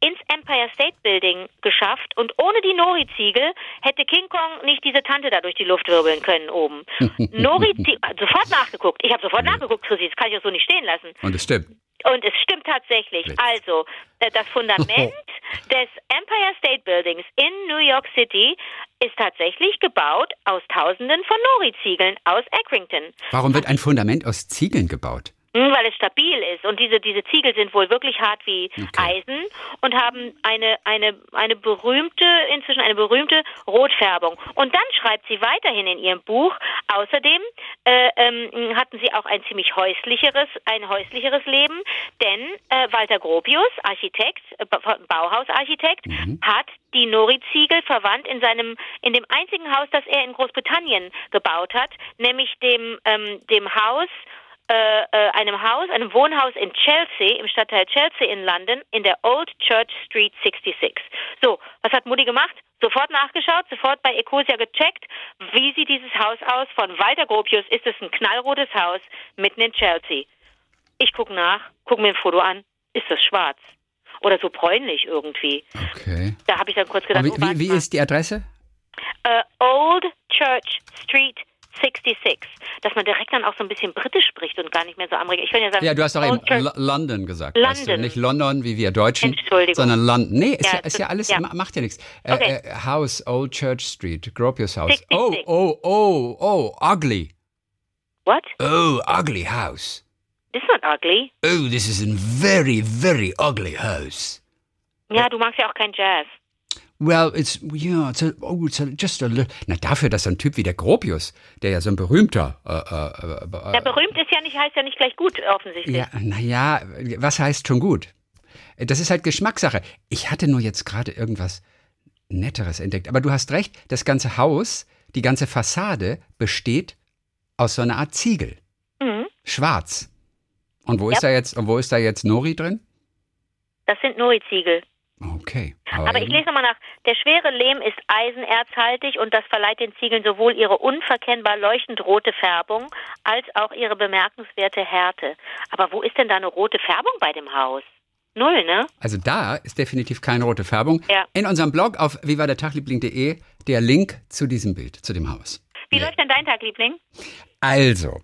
ins Empire State Building geschafft und ohne die Nori-Ziegel hätte King Kong nicht diese Tante da durch die Luft wirbeln können oben. *laughs* Nori-Ziegel, sofort nachgeguckt. Ich habe sofort nachgeguckt, Chrissy, das kann ich auch so nicht stehen lassen. Und es stimmt. Und es stimmt tatsächlich. Also, äh, das Fundament *laughs* des Empire State Buildings in New York City ist tatsächlich gebaut aus Tausenden von Nori-Ziegeln aus Accrington. Warum wird ein Fundament aus Ziegeln gebaut? Hm, Weil es stabil ist. Und diese, diese Ziegel sind wohl wirklich hart wie Eisen und haben eine, eine, eine berühmte, inzwischen eine berühmte Rotfärbung. Und dann schreibt sie weiterhin in ihrem Buch, außerdem äh, ähm, hatten sie auch ein ziemlich häuslicheres, ein häuslicheres Leben, denn äh, Walter Gropius, Architekt, äh, Ba- Bauhausarchitekt, hat die Nori-Ziegel verwandt in seinem, in dem einzigen Haus, das er in Großbritannien gebaut hat, nämlich dem, ähm, dem Haus, äh, äh, einem Haus, einem Wohnhaus in Chelsea, im Stadtteil Chelsea in London, in der Old Church Street 66. So, was hat Mutti gemacht? Sofort nachgeschaut, sofort bei Ecosia gecheckt. Wie sieht dieses Haus aus? Von Walter Gropius ist es ein knallrotes Haus mitten in Chelsea. Ich gucke nach, gucke mir ein Foto an. Ist das schwarz? Oder so bräunlich irgendwie. Okay. Da habe ich dann kurz gedacht, wie, oh, wie, wie ist die Adresse? äh, Old Church Street 66. Dass man direkt dann auch so ein bisschen britisch spricht und gar nicht mehr so amerikanisch. Ich kann ja sagen, Ja, du hast doch eben Lo- London gesagt. Weißt du? London. Nicht London, wie wir Deutschen, Entschuldigung. sondern London. Nee, ist ja, Ja, ist ja alles, ja. ma- macht ja nichts. Äh, Okay. äh, House, Old Church Street, Gropius House. 66. Oh, oh, oh, oh, ugly. What? Oh, ugly house. This is not ugly. Oh, this is a very, very ugly house. Ja, du magst ja auch kein Jazz. Well, it's, yeah, it's a, oh, it's a, just a little, na dafür, dass so ein Typ wie der Gropius, der ja so ein berühmter, äh, äh, äh, Der berühmt ist ja nicht, heißt ja nicht gleich gut, offensichtlich. Ja, naja, was heißt schon gut? Das ist halt Geschmackssache. Ich hatte nur jetzt gerade irgendwas Netteres entdeckt. Aber du hast recht, das ganze Haus, die ganze Fassade besteht aus so einer Art Ziegel. Mhm. Schwarz. Und wo Ja. ist da jetzt, und wo ist da jetzt Nori drin? Das sind Nori-Ziegel. Okay. Aber ich eben- lese nochmal nach. Der schwere Lehm ist eisenerzhaltig und das verleiht den Ziegeln sowohl ihre unverkennbar leuchtend rote Färbung als auch ihre bemerkenswerte Härte. Aber wo ist denn da eine rote Färbung bei dem Haus? Null, ne? Also da ist definitiv keine rote Färbung. Ja. In unserem Blog auf vivadertagliebling.de der Link zu diesem Bild, zu dem Haus. Wie Nee. läuft denn dein Tag, Liebling? Also,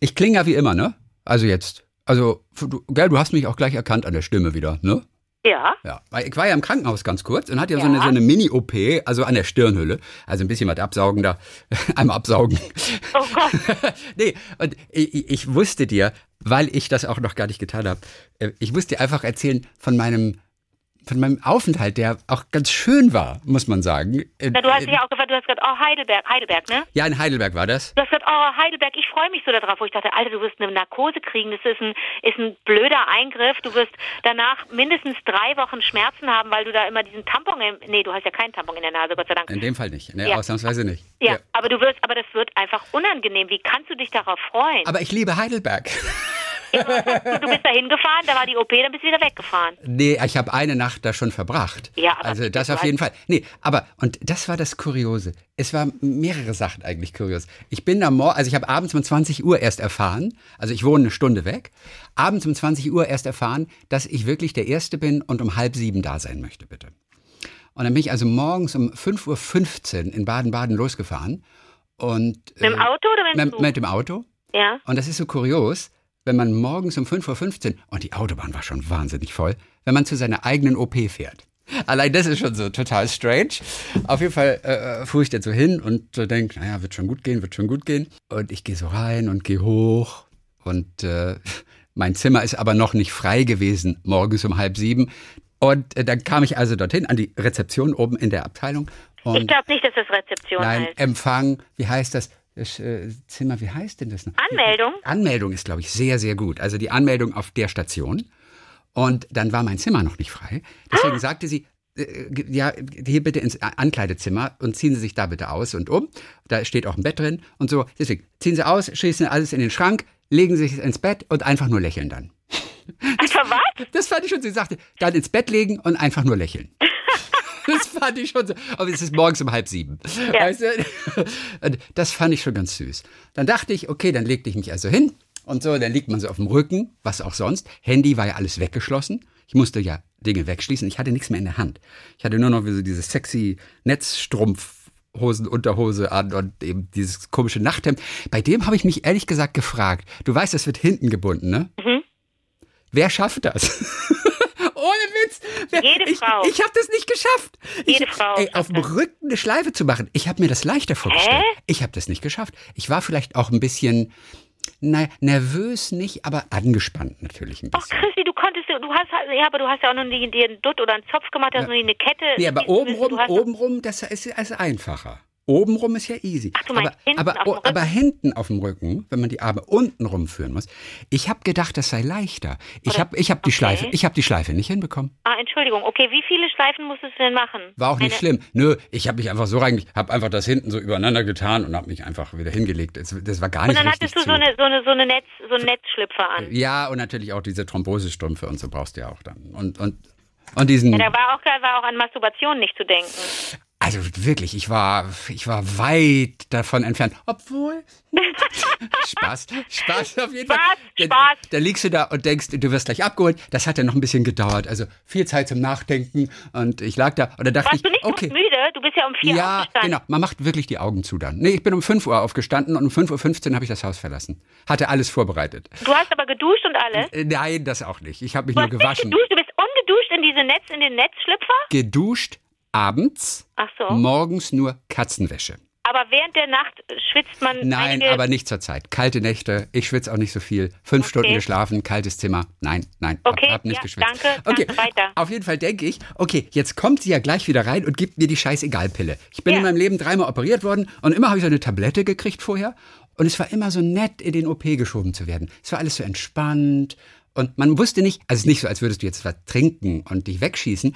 ich klinge ja wie immer, ne? Also jetzt, also, du, gell, du hast mich auch gleich erkannt an der Stimme wieder, ne? Ja. Ja, weil ich war ja im Krankenhaus ganz kurz und hatte ja, so Ja. eine, so eine Mini-OP, also an der Stirnhülle. Also ein bisschen was absaugen da. *laughs* Einmal absaugen. Oh Gott. *laughs* nee, und ich, ich- wusste dir, weil ich das auch noch gar nicht getan habe, äh, ich musste dir einfach erzählen von meinem, von meinem Aufenthalt, der auch ganz schön war, muss man sagen. Äh, Na, du hast äh, dich ja auch gefragt, du hast gesagt, oh, Heidelberg, Heidelberg, ne? ja, in Heidelberg war das. Du hast gesagt, oh, Heidelberg, ich freue mich so darauf, wo ich dachte, Alter, du wirst eine Narkose kriegen, das ist ein, ist ein blöder Eingriff, du wirst danach mindestens drei Wochen Schmerzen haben, weil du da immer diesen Tampon, im, nee, du hast ja keinen Tampon in der Nase, Gott sei Dank. In dem Fall nicht, ne? Ja. ausnahmsweise nicht. Ja, aber du wirst, aber das wird einfach unangenehm. Wie kannst du dich darauf freuen? Aber ich liebe Heidelberg. Du, bist da hingefahren, da war die OP, dann bist du wieder weggefahren. Nee, ich habe eine Nacht da schon verbracht. Ja, aber also das auf jeden Fall. Nee, aber und das war das Kuriose. Es war mehrere Sachen eigentlich kurios. Ich bin am Morgen, also ich habe abends um 20 Uhr erst erfahren, also ich wohne eine Stunde weg, abends um 20 Uhr erst erfahren, dass ich wirklich der Erste bin und um halb sieben da sein möchte, bitte. Und dann bin ich also morgens um 5.15 Uhr in Baden-Baden losgefahren. Und, Mit dem äh, Auto oder mit dem mit, Zug? mit dem Auto. Ja. Und das ist so kurios, wenn man morgens um 5.15 Uhr, und die Autobahn war schon wahnsinnig voll, wenn man zu seiner eigenen OP fährt. Allein das ist schon so total strange. Auf jeden Fall äh, fuhr ich dann so hin und so denke, naja, wird schon gut gehen, wird schon gut gehen. Und ich gehe so rein und gehe hoch. Und äh, *laughs* mein Zimmer ist aber noch nicht frei gewesen, morgens um halb sieben. Und äh, dann kam ich also dorthin an die Rezeption oben in der Abteilung. Ich glaube nicht, dass das Rezeption Nein, heißt. Empfang, wie heißt das? Das äh, Zimmer, wie heißt denn das noch? Anmeldung? Anmeldung ist, glaube ich, sehr, sehr gut. Also die Anmeldung auf der Station. Und dann war mein Zimmer noch nicht frei. Deswegen sagte sie, äh, ja, hier bitte ins Ankleidezimmer und ziehen Sie sich da bitte aus und um. Da steht auch ein Bett drin und so. Deswegen ziehen Sie aus, schießen alles in den Schrank, legen Sie sich ins Bett und einfach nur lächeln dann. Einfach was? Das fand ich schon, sie sagte, dann ins Bett legen und einfach nur lächeln. Das fand ich schon so. Aber es ist morgens um halb sieben. Ja. Weißt du? Das fand ich schon ganz süß. Dann dachte ich, okay, dann legte ich mich also hin und so, dann liegt man so auf dem Rücken, was auch sonst. Handy war ja alles weggeschlossen. Ich musste ja Dinge wegschließen. Ich hatte nichts mehr in der Hand. Ich hatte nur noch so diese sexy Netzstrumpfhosen, Unterhose an und eben dieses komische Nachthemd. Bei dem habe ich mich ehrlich gesagt gefragt. Du weißt, das wird hinten gebunden, ne? Mhm. Wer schafft das? *laughs* Wer, Jede ich, Frau. Ich habe das nicht geschafft. Jede ich, Frau Ey, auf dem. Rücken eine Schleife zu machen. Ich habe mir das leichter vorgestellt. Ich habe das nicht geschafft. Ich war vielleicht auch ein bisschen, naja, nervös nicht, aber angespannt natürlich ein Ach, bisschen. Chrissy, du konntest, du hast, ja, aber du hast ja auch noch nie dir einen Dutt oder einen Zopf gemacht, hast noch nie eine Kette. Nee, aber obenrum, obenrum, das ist, ist einfacher. Obenrum ist ja easy. Ach, aber, hinten aber, auf dem oh, aber hinten auf dem Rücken, wenn man die Arme unten rumführen muss, ich habe gedacht, das sei leichter. Ich habe ich hab die. Schleife, ich habe die Schleife nicht hinbekommen. Ah, Entschuldigung. Okay, wie viele Schleifen musstest du denn machen? War auch nicht Eine- schlimm. Nö, ich habe mich einfach so reingelegt, habe einfach das hinten so übereinander getan und habe mich einfach wieder hingelegt. Das, das war gar Und nicht dann richtig hattest du so eine, so eine, so eine Netz, so einen Netzschlüpfer an. Ja, und natürlich auch diese Thrombosestrümpfe und so brauchst du ja auch dann. Und, und, und diesen. Ja, da war auch, da war auch an Masturbation nicht zu denken. Also wirklich, ich war, ich war weit davon entfernt. Obwohl. *laughs* Spaß, Spaß auf jeden Fall. Spaß, Da- Spaß. Da liegst du da und denkst, du wirst gleich abgeholt. Das hat ja noch ein bisschen gedauert. Also viel Zeit zum Nachdenken. Und ich lag da und da dachte Warst du ich, nicht okay. müde? Du bist ja um vier Ja, aufgestanden. genau. Man macht wirklich die Augen zu dann. Nee, ich bin um 5 Uhr aufgestanden und um 5.15 Uhr habe ich das Haus verlassen. Hatte alles vorbereitet. Du hast aber geduscht und alles. Äh, Nein, das auch nicht. Ich habe mich Du nur gewaschen. geduscht, du bist ungeduscht in diese Netz, in den Netzschlüpfer? Geduscht abends, Ach so. morgens nur Katzenwäsche. Aber während der Nacht schwitzt man Nein, aber nicht zur Zeit. Kalte Nächte, ich schwitze auch nicht so viel. Fünf Okay. Stunden geschlafen, kaltes Zimmer. Nein, nein, hab- Okay, hab nicht ja, geschwitzt. danke, okay, danke, weiter. Auf jeden Fall denke ich, okay, jetzt kommt sie ja gleich wieder rein und gibt mir die Scheißegal-Pille. Ich bin Ja. in meinem Leben dreimal operiert worden und immer habe ich so eine Tablette gekriegt vorher. Und es war immer so nett, in den OP geschoben zu werden. Es war alles so entspannt. Und man wusste nicht, also es ist nicht so, als würdest du jetzt was trinken und dich wegschießen.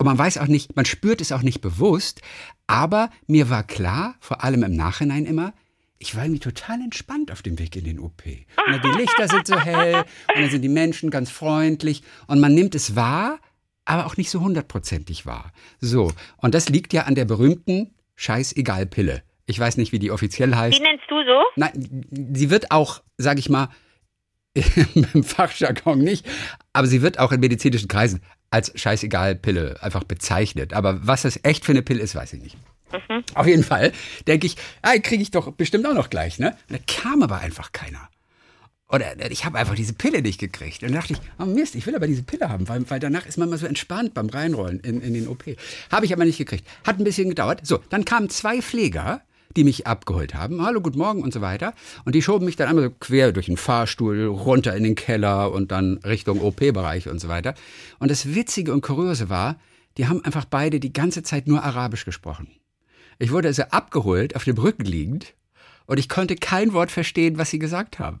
Und man weiß auch nicht, man spürt es auch nicht bewusst. Aber mir war klar, vor allem im Nachhinein immer, ich war irgendwie total entspannt auf dem Weg in den OP. Und die Lichter sind so hell und dann sind die Menschen ganz freundlich und man nimmt es wahr, aber auch nicht so hundertprozentig wahr. So, und das liegt ja an der berühmten Scheißegal-Pille. Ich weiß nicht, wie die offiziell heißt. Wie nennst du so? Nein, sie wird auch, sag ich mal, *laughs* im Fachjargon nicht, aber sie wird auch in medizinischen Kreisen als Scheißegal-Pille einfach bezeichnet. Aber was das echt für eine Pille ist, weiß ich nicht. Auf jeden Fall denke ich, ah, kriege ich doch bestimmt auch noch gleich, ne? Und da kam aber einfach keiner. Oder ich habe einfach diese Pille nicht gekriegt. Und dann dachte ich, oh Mist, ich will aber diese Pille haben, weil, weil danach ist man mal so entspannt beim Reinrollen in, in den OP. Habe ich aber nicht gekriegt. Hat ein bisschen gedauert. So, dann kamen zwei Pfleger, die mich abgeholt haben. Hallo, guten Morgen und so weiter. Und die schoben mich dann einmal so quer durch den Fahrstuhl, runter in den Keller und dann Richtung OP-Bereich und so weiter. Und das Witzige und Kuriose war, die haben einfach beide die ganze Zeit nur Arabisch gesprochen. Ich wurde also abgeholt, auf dem Rücken liegend, und ich konnte kein Wort verstehen, was sie gesagt haben.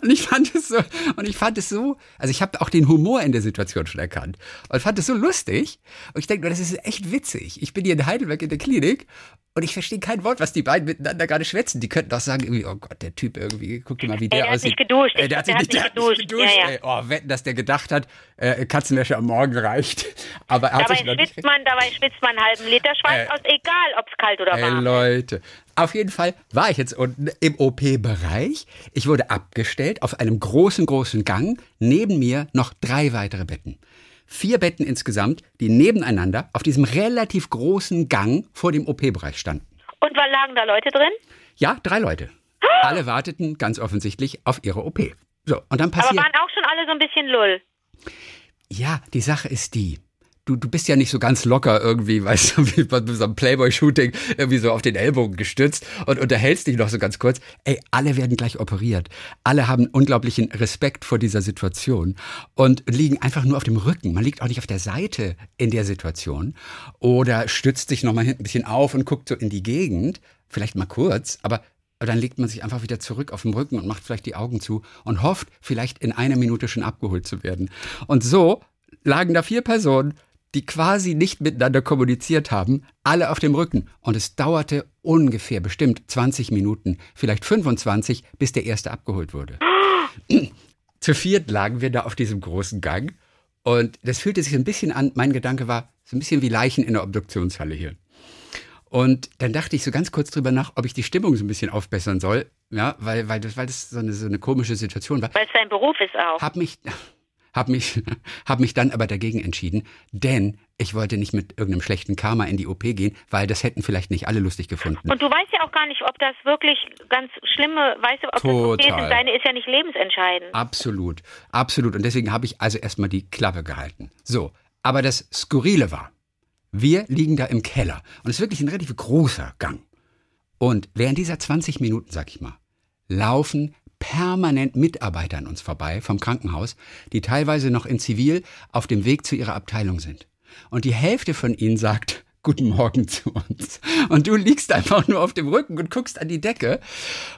Und ich fand es so, und ich fand es so, also ich habe auch den Humor in der Situation schon erkannt und fand es so lustig. Und ich denke, das ist echt witzig. Ich bin hier in Heidelberg in der Klinik und ich verstehe kein Wort, was die beiden miteinander gerade schwätzen. Die könnten doch sagen, irgendwie, oh Gott, der Typ irgendwie, guck dir mal, wie der, der hat aussieht. nicht geduscht. Äh, der hat sich nicht, der hat nicht geduscht. Ja, ja. Ey. Oh, wetten, dass der gedacht hat, äh, Katzenwäsche am Morgen reicht. *laughs* Aber er hat Dabei sich noch nicht schwitzt man, dabei schwitzt man einen halben Liter Schweiß Äh. aus, egal ob es kalt oder warm. Leute. Auf jeden Fall war ich jetzt unten im OP-Bereich. Ich wurde abgestellt auf einem großen, großen Gang. Neben mir noch drei weitere Betten. Vier Betten insgesamt, die nebeneinander auf diesem relativ großen Gang vor dem OP-Bereich standen. Und wann lagen da Leute drin? Ja, drei Leute. Alle warteten ganz offensichtlich auf ihre OP. So, und dann Aber passiert. waren auch schon alle so ein bisschen lull. Ja, die Sache ist die. Du, du bist ja nicht so ganz locker irgendwie, *laughs* weißt du, wie bei so einem Playboy-Shooting, irgendwie so auf den Ellbogen gestützt und unterhältst dich noch so ganz kurz. Ey, alle werden gleich operiert. Alle haben unglaublichen Respekt vor dieser Situation und liegen einfach nur auf dem Rücken. Man liegt auch nicht auf der Seite in der Situation oder stützt sich nochmal ein bisschen auf und guckt so in die Gegend. Vielleicht mal kurz, aber dann legt man sich einfach wieder zurück auf dem Rücken und macht vielleicht die Augen zu und hofft, vielleicht in einer Minute schon abgeholt zu werden. Und so lagen da vier Personen, die quasi nicht miteinander kommuniziert haben, alle auf dem Rücken. Und es dauerte ungefähr bestimmt 20 Minuten, vielleicht 25, bis der erste abgeholt wurde. *gasps* Zu viert lagen wir da auf diesem großen Gang. Und das fühlte sich ein bisschen an, mein Gedanke war, so ein bisschen wie Leichen in der Obduktionshalle hier. Und dann dachte ich so ganz kurz drüber nach, ob ich die Stimmung so ein bisschen aufbessern soll, ja, weil, weil, das, weil das so eine, so eine komische Situation war. Weil es dein Beruf ist auch. Hab mich, Hab mich, *laughs* hab mich dann aber dagegen entschieden, denn ich wollte nicht mit irgendeinem schlechten Karma in die OP gehen, weil das hätten vielleicht nicht alle lustig gefunden. Und du weißt ja auch gar nicht, ob das wirklich ganz schlimme, weißt du, ob Total. das okay ist. Und deine ist ja nicht lebensentscheidend. Absolut, absolut. Und deswegen habe ich also erstmal die Klappe gehalten. So, aber das Skurrile war, wir liegen da im Keller und es ist wirklich ein relativ großer Gang. Und während dieser 20 Minuten, sag ich mal, laufen permanent Mitarbeiter an uns vorbei vom Krankenhaus, die teilweise noch in Zivil auf dem Weg zu ihrer Abteilung sind. Und die Hälfte von ihnen sagt, Guten Morgen zu uns. Und du liegst einfach nur auf dem Rücken und guckst an die Decke.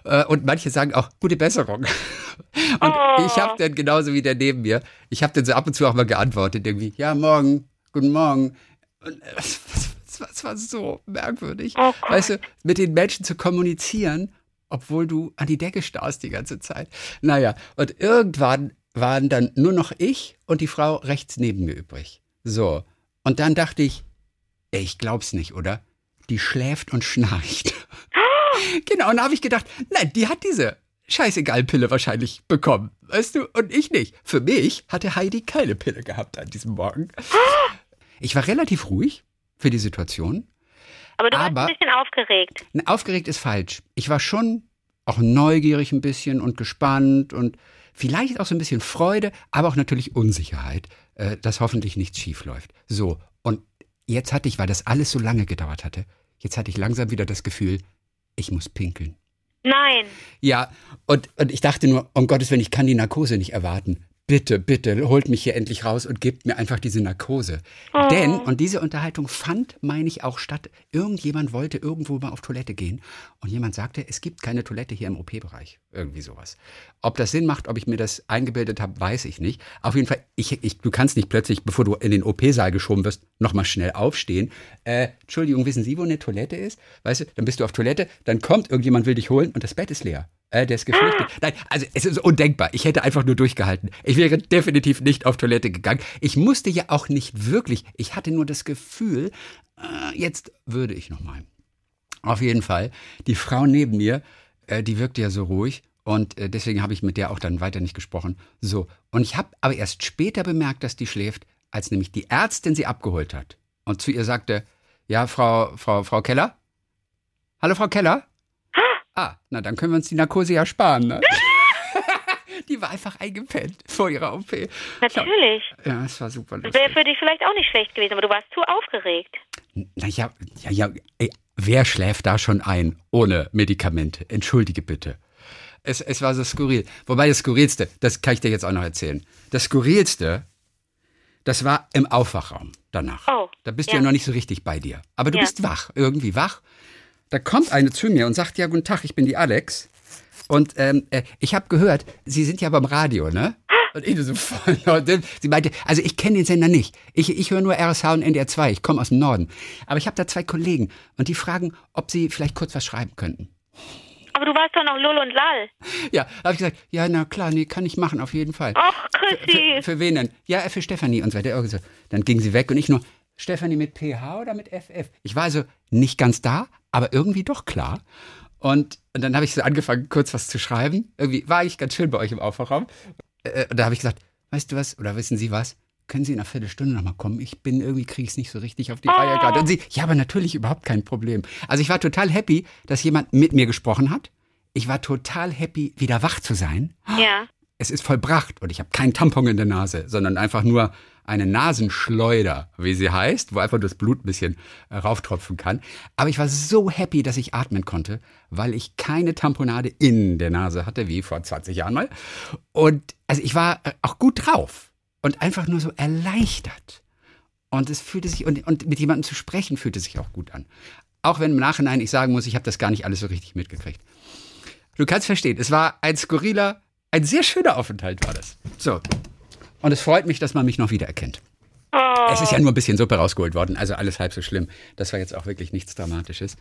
Äh, Und manche sagen auch, gute Besserung. *laughs* Und Oh. ich habe dann genauso wie der neben mir, ich habe dann so ab und zu auch mal geantwortet, irgendwie, ja, morgen, guten Morgen. Und äh, *laughs* es, es, war- so merkwürdig. Oh weißt du, mit den Menschen zu kommunizieren, obwohl du an die Decke starrst die ganze Zeit. Naja, und irgendwann waren dann nur noch ich und die Frau rechts neben mir übrig. So. Und dann dachte ich, ey, ich glaub's nicht, oder? Die schläft und schnarcht. *gasps* genau, und da habe ich gedacht, nein, die hat diese Scheißegal-Pille wahrscheinlich bekommen. Weißt du? Und ich nicht. Für mich hatte Heidi keine Pille gehabt an diesem Morgen. *gasps* Ich war relativ ruhig für die Situation. Aber du warst aber- ein bisschen aufgeregt. Aufgeregt ist falsch. Ich war schon auch neugierig ein bisschen und gespannt und vielleicht auch so ein bisschen Freude, aber auch natürlich Unsicherheit, äh, dass hoffentlich nichts schief läuft. So, und jetzt hatte ich, weil das alles so lange gedauert hatte, jetzt hatte ich langsam wieder das Gefühl, ich muss pinkeln. Nein. Ja, und, und ich dachte nur, um Gottes Willen, ich kann die Narkose nicht erwarten. Bitte, bitte, holt mich hier endlich raus und gebt mir einfach diese Narkose. Oh. Denn, und diese Unterhaltung fand, meine ich, auch statt. Irgendjemand wollte irgendwo mal auf Toilette gehen und jemand sagte, es gibt keine Toilette hier im OP-Bereich. Irgendwie sowas. Ob das Sinn macht, ob ich mir das eingebildet habe, weiß ich nicht. Auf jeden Fall, ich, ich, du kannst nicht plötzlich, bevor du in den OP-Saal geschoben wirst, nochmal schnell aufstehen. Äh, Entschuldigung, wissen Sie, wo eine Toilette ist? Weißt du, dann bist du auf Toilette, dann kommt irgendjemand, will dich holen und das Bett ist leer. Äh, der ist geflüchtet. Nein, also es ist undenkbar. Ich hätte einfach nur durchgehalten. Ich wäre definitiv nicht auf Toilette gegangen. Ich musste ja auch nicht wirklich. Ich hatte nur das Gefühl, äh, jetzt würde ich nochmal. Auf jeden Fall. Die Frau neben mir, äh, die wirkte ja so ruhig und äh, deswegen habe ich mit der auch dann weiter nicht gesprochen. So. Und ich habe aber erst später bemerkt, dass die schläft, als nämlich die Ärztin sie abgeholt hat und zu ihr sagte, ja, Frau, Frau, Frau Keller? Hallo, Frau Keller? Ah, na dann können wir uns die Narkose ja sparen. Ne? *laughs* die war einfach eingepennt vor ihrer OP. Natürlich. Ja, es war super Das lustig. wäre für dich vielleicht auch nicht schlecht gewesen, aber du warst zu aufgeregt. Naja, ja, ja, ey, wer schläft da schon ein ohne Medikamente? Entschuldige bitte. Es, es war so skurril. Wobei das Skurrilste, das kann ich dir jetzt auch noch erzählen. Das Skurrilste, das war im Aufwachraum danach. Oh, da bist du ja. ja noch nicht so richtig bei dir. Aber du Ja. bist wach, irgendwie wach. Da kommt eine zu mir und sagt, ja, guten Tag, ich bin die Alex. Und ähm, äh, ich habe gehört, Sie sind ja beim Radio, ne? Und ich so *laughs* voll. Sie meinte, also ich kenne den Sender nicht. Ich, ich höre nur RSH und NDR 2. Ich komme aus dem Norden. Aber ich habe da zwei Kollegen und die fragen, ob Sie vielleicht kurz was schreiben könnten. Aber du warst doch noch Lull und Lall. Ja, da habe ich gesagt, ja, na klar, nee, kann ich machen, auf jeden Fall. Ach, Für, Chrissy. für wen denn? Ja, für Stefanie und so weiter. Dann ging sie weg und ich nur, Stefanie mit PH oder mit FF? Ich war also nicht ganz da, aber irgendwie doch klar. Und, und dann habe ich so angefangen, kurz was zu schreiben. Irgendwie war ich ganz schön bei euch im Aufwachraum. Äh, und da habe ich gesagt, weißt du was, oder wissen Sie was? Können Sie in einer Viertelstunde nochmal kommen? Ich bin irgendwie, kriege es nicht so richtig auf die Reihe gerade. Und sie, ja, aber natürlich überhaupt kein Problem. Also ich war total happy, dass jemand mit mir gesprochen hat. Ich war total happy, wieder wach zu sein Ja. es ist vollbracht und ich habe keinen Tampon in der Nase, sondern einfach nur eine Nasenschleuder, wie sie heißt, wo einfach das Blut ein bisschen äh, rauftropfen kann. Aber ich war so happy, dass ich atmen konnte, weil ich keine Tamponade in der Nase hatte, wie vor 20 Jahren mal. Und also ich war äh, auch gut drauf und einfach nur so erleichtert. Und es fühlte sich, und, und mit jemandem zu sprechen, fühlte sich auch gut an. Auch wenn im Nachhinein ich sagen muss, ich habe das gar nicht alles so richtig mitgekriegt. Du kannst verstehen, es war ein skurriler, ein sehr schöner Aufenthalt war das. So. Und es freut mich, dass man mich noch wiedererkennt. Oh. Es ist ja nur ein bisschen Suppe rausgeholt worden, also alles halb so schlimm. Das war jetzt auch wirklich nichts Dramatisches.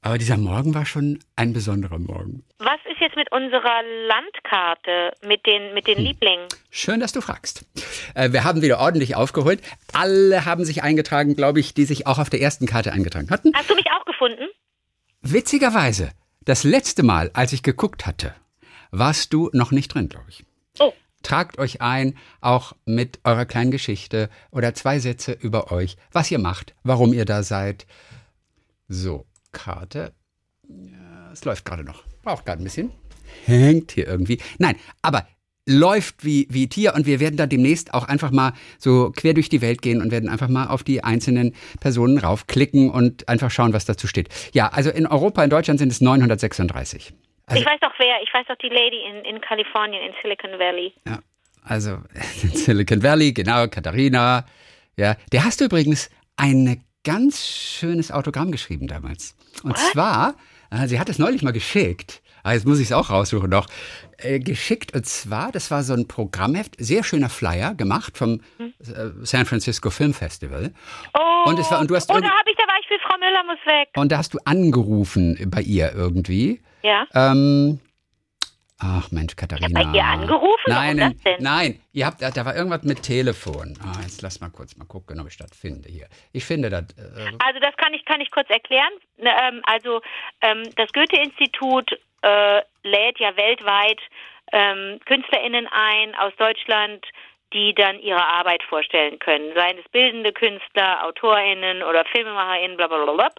Aber dieser Morgen war schon ein besonderer Morgen. Was ist jetzt mit unserer Landkarte, mit den, mit Hm. den Lieblingen? Schön, dass du fragst. Äh, wir haben wieder ordentlich aufgeholt. Alle haben sich eingetragen, glaube ich, die sich auch auf der ersten Karte eingetragen hatten. Hast du mich auch gefunden? Witzigerweise, das letzte Mal, als ich geguckt hatte, warst du noch nicht drin, glaube ich. Oh. Tragt euch ein, auch mit eurer kleinen Geschichte oder zwei Sätze über euch, was ihr macht, warum ihr da seid. So, Karte. Ja, es läuft gerade noch. Braucht gerade ein bisschen. Hängt hier irgendwie. Nein, aber läuft wie, wie Tier und wir werden da demnächst auch einfach mal so quer durch die Welt gehen und werden einfach mal auf die einzelnen Personen raufklicken und einfach schauen, was dazu steht. Ja, also in Europa, in Deutschland sind es 936. Also, ich weiß doch wer, ich weiß doch die Lady in, in Kalifornien, in Silicon Valley. Ja, also in *laughs* Silicon Valley, genau, Katharina. Ja, der hast du übrigens ein ganz schönes Autogramm geschrieben damals. Und What? zwar, äh, sie hat es neulich mal geschickt. Ah, jetzt muss ich es auch raussuchen noch. Äh, geschickt und zwar, das war so ein Programmheft, sehr schöner Flyer gemacht vom äh, San Francisco Film Festival. Oh, und es war und du hast oh, da habe ich, da war ich für Frau Müller muss weg. Und da hast du angerufen bei ihr irgendwie. Ja. Ähm, Ach Mensch, Katharina. Bei ihr angerufen? Nein, denn? nein, ihr habt, da war irgendwas mit Telefon. Ah, jetzt lass mal kurz mal gucken, ob ich das finde hier. Ich finde das. Äh, also das kann ich kann ich kurz erklären. Ne, ähm, also ähm, das Goethe-Institut äh, lädt ja weltweit ähm, KünstlerInnen ein aus Deutschland, die dann ihre Arbeit vorstellen können. Seien es bildende Künstler, AutorInnen oder FilmemacherInnen, bla bla bla. bla.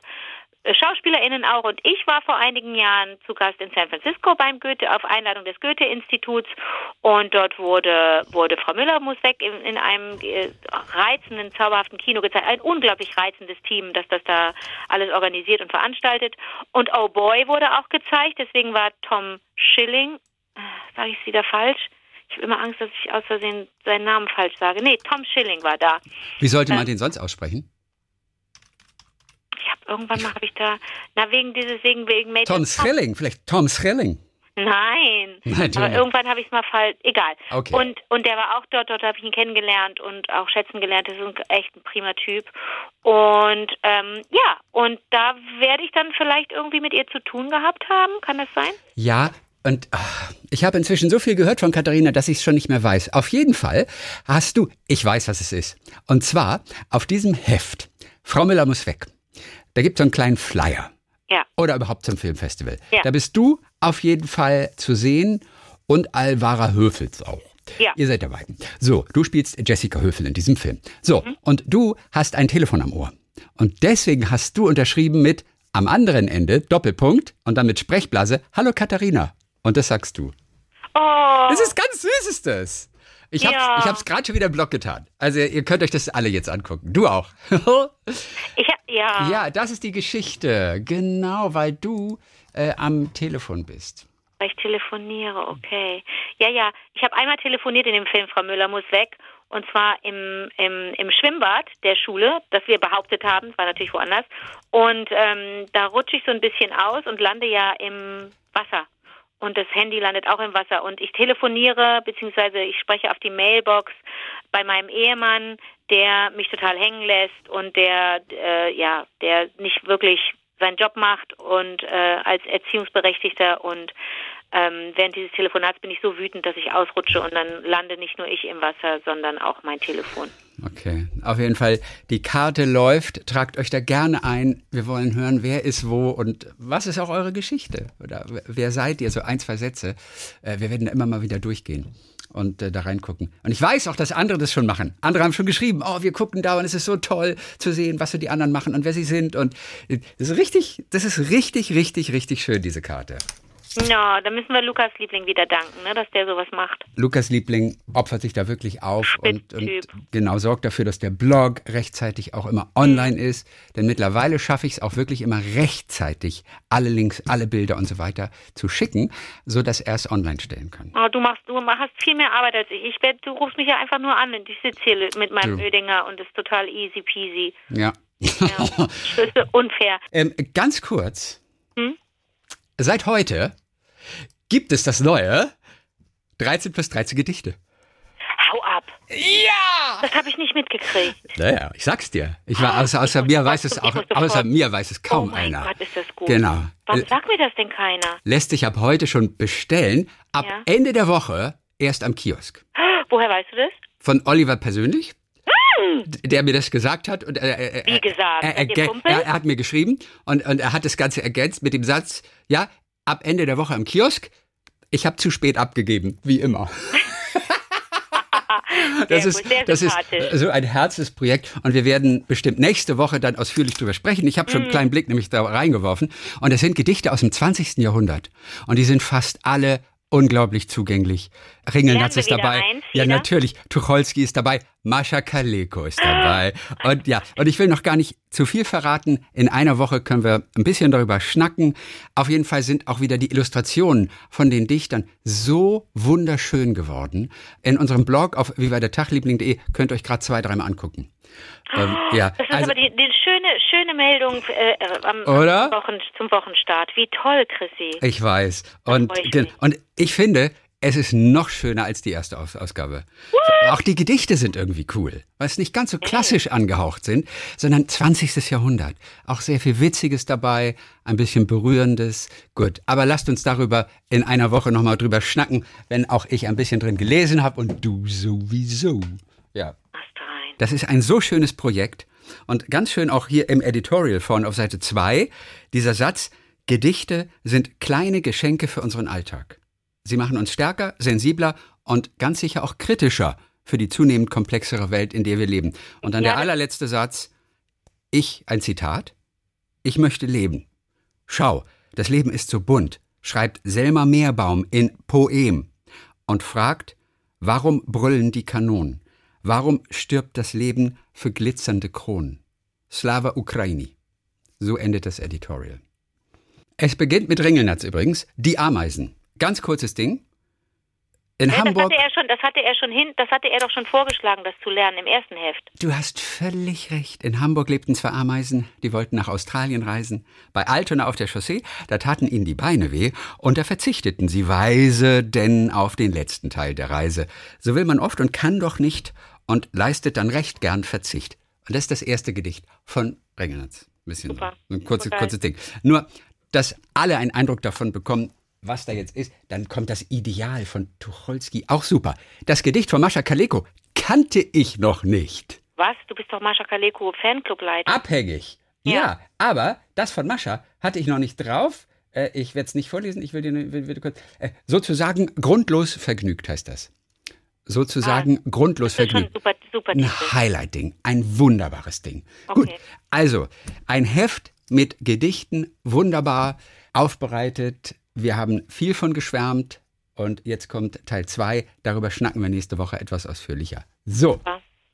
Äh, SchauspielerInnen auch. Und ich war vor einigen Jahren zu Gast in San Francisco beim Goethe, auf Einladung des Goethe-Instituts. Und dort wurde, wurde Frau Müller-Musek in, in einem äh, reizenden, zauberhaften Kino gezeigt. Ein unglaublich reizendes Team, das das da alles organisiert und veranstaltet. Und Oh Boy wurde auch gezeigt. Deswegen war Tom Schilling, äh, sage ich es wieder falsch, ich habe immer Angst, dass ich aus Versehen seinen Namen falsch sage. Nee, Tom Schilling war da. Wie sollte man äh, den sonst aussprechen? Irgendwann mal habe ich da, na wegen dieses wegen wegen Major Tom Schilling, vielleicht Tom Schilling. Nein, *laughs* Nein aber irgendwann habe ich es mal falsch. Egal. Okay. Und und der war auch dort. Dort habe ich ihn kennengelernt und auch schätzen gelernt. Das ist ein, echt ein prima Typ. Und ähm, ja, und da werde ich dann vielleicht irgendwie mit ihr zu tun gehabt haben. Kann das sein? Ja, und ach, ich habe inzwischen so viel gehört von Katharina, dass ich es schon nicht mehr weiß. Auf jeden Fall hast du, ich weiß, was es ist. Und zwar auf diesem Heft, Frau Müller muss weg. Da gibt es so einen kleinen Flyer. Ja. Oder überhaupt zum Filmfestival. Ja. Da bist du auf jeden Fall zu sehen und Alvara Höfels auch. Ja. Ihr seid dabei. So, du spielst Jessica Höfel in diesem Film. So, Mhm. und du hast ein Telefon am Ohr. Und deswegen hast du unterschrieben mit am anderen Ende Doppelpunkt und dann mit Sprechblase Hallo Katharina. Und das sagst du. Oh. Das ist ganz süß, ist das. Ich hab's, ich hab's gerade schon wieder im Blog getan. Also ihr könnt euch das alle jetzt angucken. Du auch. *laughs* Ich ja. ja, das ist die Geschichte. Genau, weil du äh, am Telefon bist. Weil ich telefoniere, okay. Ja, ja. Ich habe einmal telefoniert in dem Film Frau Müller muss weg. Und zwar im, im, im Schwimmbad der Schule, das wir behauptet haben, es war natürlich woanders. Und ähm, da rutsche ich so ein bisschen aus und lande ja im Wasser. Und das Handy landet auch im Wasser. Und ich telefoniere, beziehungsweise ich spreche auf die Mailbox bei meinem Ehemann, der mich total hängen lässt und der, äh, ja, der nicht wirklich seinen Job macht und äh, als Erziehungsberechtigter und ähm, während dieses Telefonats bin ich so wütend, dass ich ausrutsche und dann lande nicht nur ich im Wasser, sondern auch mein Telefon. Okay, auf jeden Fall, die Karte läuft. Tragt euch da gerne ein. Wir wollen hören, wer ist wo und was ist auch eure Geschichte? Oder wer seid ihr? So ein, zwei Sätze. Äh, wir werden da immer mal wieder durchgehen und äh, da reingucken. Und ich weiß auch, dass andere das schon machen. Andere haben schon geschrieben, oh, wir gucken da und es ist so toll zu sehen, was so die anderen machen und wer sie sind. Und äh, das ist richtig, das ist richtig, richtig, richtig schön, diese Karte. Ja, da müssen wir Lukas Liebling wieder danken, ne, dass der sowas macht. Lukas Liebling opfert sich da wirklich auf und, und genau sorgt dafür, dass der Blog rechtzeitig auch immer online ist. Denn mittlerweile schaffe ich es auch wirklich immer rechtzeitig, alle Links, alle Bilder und so weiter zu schicken, so dass er es online stellen kann. Oh, du machst, du hast viel mehr Arbeit als ich. Ich werd, du rufst mich ja einfach nur an und ich sitze hier mit meinem Du. Ödinger und ist total easy peasy. Ja. Ja. das *laughs* ist *laughs* unfair. ähm, ganz kurz. Hm? Seit heute gibt es das neue 13 plus 13 Gedichte. Hau ab. Ja! Das habe ich nicht mitgekriegt. Naja, ich sag's dir. Ich war, außer, außer mir weiß es auch, außer mir weiß es kaum oh mein einer. Gott, ist das gut. Genau. Warum Äh, sagt mir das denn keiner? lässt sich ab heute schon bestellen. Ab Ja. Ende der Woche erst am Kiosk. Woher weißt du das? Von Oliver persönlich, d- der mir das gesagt hat. Und, äh, äh, Wie gesagt? Er, er, er, er hat mir geschrieben und, und er hat das Ganze ergänzt mit dem Satz, ja, ab Ende der Woche am Kiosk. Ich habe zu spät abgegeben, wie immer. *laughs* Das ist, das ist so ein Herzensprojekt und wir werden bestimmt nächste Woche dann ausführlich drüber sprechen. Ich habe Mhm. schon einen kleinen Blick nämlich da reingeworfen und es sind Gedichte aus dem 20. Jahrhundert und die sind fast alle unglaublich zugänglich. Ringelnatz ist dabei. eins, ja, natürlich. Tucholsky ist dabei. Mascha Kaleko ist dabei. Und ja, und ich will noch gar nicht zu viel verraten. In einer Woche können wir ein bisschen darüber schnacken. Auf jeden Fall sind auch wieder die Illustrationen von den Dichtern so wunderschön geworden. In unserem Blog auf vivadertagliebling.de könnt ihr euch gerade zwei, dreimal angucken. Ähm, ja, Das ist also, aber die, die schöne, schöne Meldung äh, am, Wochen, zum Wochenstart. Wie toll, Chrissy. ich weiß. Und, ich und ich finde, es ist noch schöner als die erste Aus Ausgabe. Auch die Gedichte sind irgendwie cool, weil es nicht ganz so klassisch angehaucht sind, sondern 20. Jahrhundert. Auch sehr viel Witziges dabei, ein bisschen Berührendes. Gut, aber lasst uns darüber in einer Woche nochmal drüber schnacken, wenn auch ich ein bisschen drin gelesen habe und du sowieso. Ja. Das ist ein so schönes Projekt. Und ganz schön auch hier im Editorial vorne auf Seite 2, dieser Satz, Gedichte sind kleine Geschenke für unseren Alltag. Sie machen uns stärker, sensibler und ganz sicher auch kritischer für die zunehmend komplexere Welt, in der wir leben. Und dann Ja, der allerletzte Satz, ich, ein Zitat, ich möchte leben. Schau, das Leben ist so bunt, schreibt Selma Meerbaum in Poem und fragt, warum brüllen die Kanonen? Warum stirbt das Leben für glitzernde Kronen? Slava Ukraini. So endet das Editorial. Es beginnt mit Ringelnatz übrigens, die Ameisen. Ganz kurzes Ding. In das Hamburg. hatte er schon, das hatte er schon hin, das hatte er doch schon vorgeschlagen, das zu lernen im ersten Heft. Du hast völlig recht. In Hamburg lebten zwei Ameisen, die wollten nach Australien reisen. Bei Altona auf der Chaussee, da taten ihnen die Beine weh und da verzichteten sie weise denn auf den letzten Teil der Reise. So will man oft und kann doch nicht und leistet dann recht gern Verzicht. Und das ist das erste Gedicht von Ringelnatz. Ein bisschen Super. so ein kurzes, kurzes Ding. Nur, dass alle einen Eindruck davon bekommen, was da jetzt ist, dann kommt das Ideal von Tucholsky, auch super. Das Gedicht von Mascha Kaleko kannte ich noch nicht. Was? Du bist doch Mascha Kaleko Fanclubleiter. Abhängig. Ja. Ja. aber das von Mascha hatte ich noch nicht drauf. Äh, ich werde es nicht vorlesen, ich will dir nur- will, will kurz. Äh, sozusagen grundlos vergnügt heißt das. Sozusagen grundlos das ist schon vergnügt. super, super Ein. Highlight-Ding, ein wunderbares Ding. Okay. Gut, also ein Heft mit Gedichten, wunderbar aufbereitet. Wir haben viel von geschwärmt und jetzt kommt Teil 2. Darüber schnacken wir nächste Woche etwas ausführlicher. So,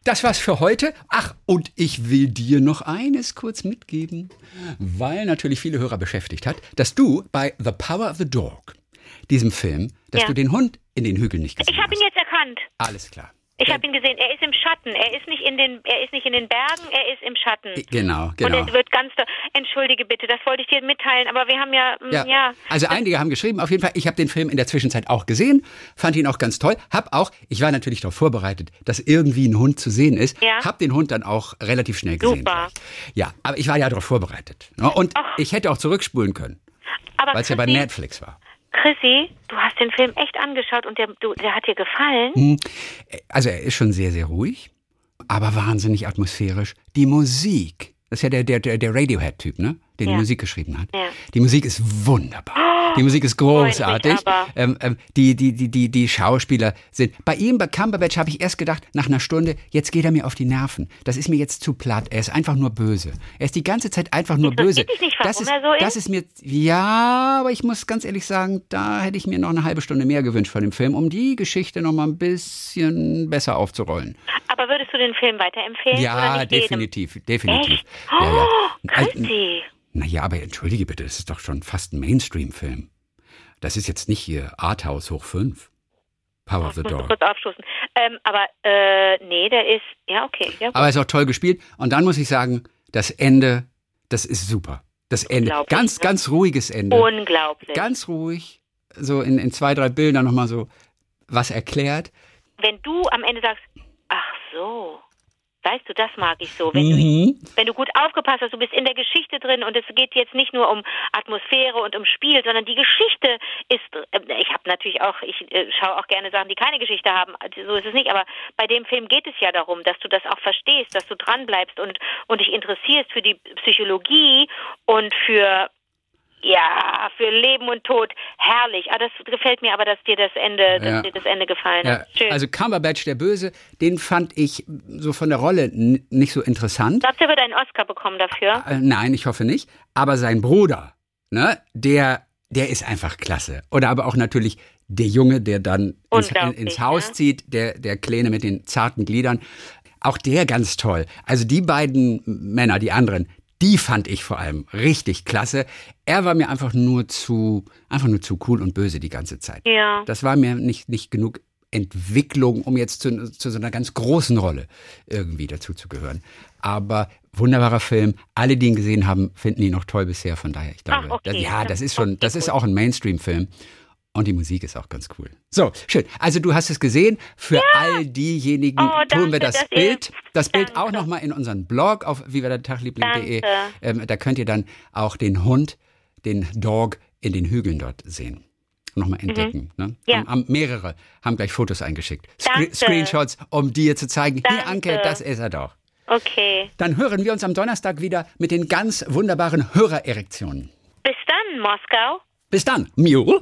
das war's für heute. Ach, und ich will dir noch eines kurz mitgeben, weil natürlich viele Hörer beschäftigt hat, dass du bei The Power of the Dog, diesem Film, dass Ja. du den Hund in den Hügeln nicht gesehen Ich habe hast. ihn jetzt erkannt. Alles klar. Ich habe ihn gesehen. Er ist im Schatten. Er ist nicht in den, er ist nicht in den Bergen. Er ist im Schatten. Genau, Und genau. es wird ganz. Entschuldige bitte, das wollte ich dir mitteilen. Aber wir haben ja, mm, Ja. ja. Also einige haben geschrieben, auf jeden Fall, ich habe den Film in der Zwischenzeit auch gesehen, fand ihn auch ganz toll, hab auch, ich war natürlich darauf vorbereitet, dass irgendwie ein Hund zu sehen ist, Ja. hab den Hund dann auch relativ schnell gesehen. Super. Ja, aber ich war ja darauf vorbereitet. ne? Und Ach. ich hätte auch zurückspulen können, weil es ja bei Netflix war. Chrissy, du hast den Film echt angeschaut und der, der hat dir gefallen. Hm. Also er ist schon sehr, sehr ruhig, aber wahnsinnig atmosphärisch. Die Musik, das ist ja der, der, der Radiohead-Typ, ne? Der die Ja. Musik geschrieben hat. Ja. Die Musik ist wunderbar. Die Musik ist großartig. Ähm, ähm, die, die, die, die, die Schauspieler sind. Bei ihm, bei Cumberbatch, habe ich erst gedacht, nach einer Stunde, jetzt geht er mir auf die Nerven. Das ist mir jetzt zu platt. Er ist einfach nur böse. Er ist die ganze Zeit einfach nur böse. Nicht, das ist, so das ist mir. Ja, aber ich muss ganz ehrlich sagen, da hätte ich mir noch eine halbe Stunde mehr gewünscht von dem Film, um die Geschichte noch mal ein bisschen besser aufzurollen. Aber würdest du den Film weiterempfehlen? Ja, nicht jedem? definitiv, definitiv. Echt? Ja, ja. Oh, Chrissy. Naja, aber entschuldige bitte, das ist doch schon fast ein Mainstream-Film. Das ist jetzt nicht hier Arthouse hoch 5. Power of the Dog. kurz aufstoßen. Ähm, aber, äh, nee, der ist, ja, okay. Ja. Aber er ist auch toll gespielt. Und dann muss ich sagen, das Ende, das ist super. Das Ende, ganz, ne? ganz ruhiges Ende. Unglaublich. Ganz ruhig, so in, in zwei, drei Bildern nochmal so was erklärt. Wenn du am Ende sagst, ach so, weißt du, das mag ich so. Wenn, Mhm. du, wenn du gut aufgepasst hast, du bist in der Geschichte drin und es geht jetzt nicht nur um Atmosphäre und um Spiel, sondern die Geschichte ist, äh, ich habe natürlich auch, ich äh, schaue auch gerne Sachen, die keine Geschichte haben, also so ist es nicht, aber bei dem Film geht es ja darum, dass du das auch verstehst, dass du dran bleibst und, und dich interessierst für die Psychologie und für Ja, für Leben und Tod. Herrlich. Ah, das gefällt mir aber, dass dir das Ende, Ja. dass dir das Ende gefallen Ja, hat. Schön. also Cumberbatch, der Böse, den fand ich so von der Rolle nicht so interessant. Glaubst du, er wird einen Oscar bekommen dafür? Äh, nein, ich hoffe nicht. Aber sein Bruder, ne, der, der ist einfach klasse. Oder aber auch natürlich der Junge, der dann ins, in, Unglaublich, ins Haus ne? zieht, der, der Kleine mit den zarten Gliedern. Auch der ganz toll. Also die beiden Männer, die anderen, die fand ich vor allem richtig klasse. Er war mir einfach nur zu, einfach nur zu cool und böse die ganze Zeit. Ja. Das war mir nicht, nicht genug Entwicklung, um jetzt zu, zu so einer ganz großen Rolle irgendwie dazu zu gehören. Aber wunderbarer Film. Alle, die ihn gesehen haben, finden ihn noch toll bisher. Von daher, ich glaube, Ach, okay. das, ja, Das ist schon, das ist auch ein Mainstream-Film. Und die Musik ist auch ganz cool. So, schön. Also du hast es gesehen. Für all diejenigen Oh, tun wir das dass ihr- Bild, das Bild auch Danke. nochmal in unseren Blog auf vivadertagliebling.de. Danke. Ähm, da könnt ihr dann auch den Hund, den Dog in den Hügeln dort sehen. Nochmal entdecken. Ne? Mhm. Ja. Haben, haben mehrere haben gleich Fotos eingeschickt. Danke. Screenshots, um dir zu zeigen, hier. Anke, das ist er doch. Okay. Dann hören wir uns am Donnerstag wieder mit den ganz wunderbaren Hörererektionen. Bis dann, Moskau. Bis dann, Mule.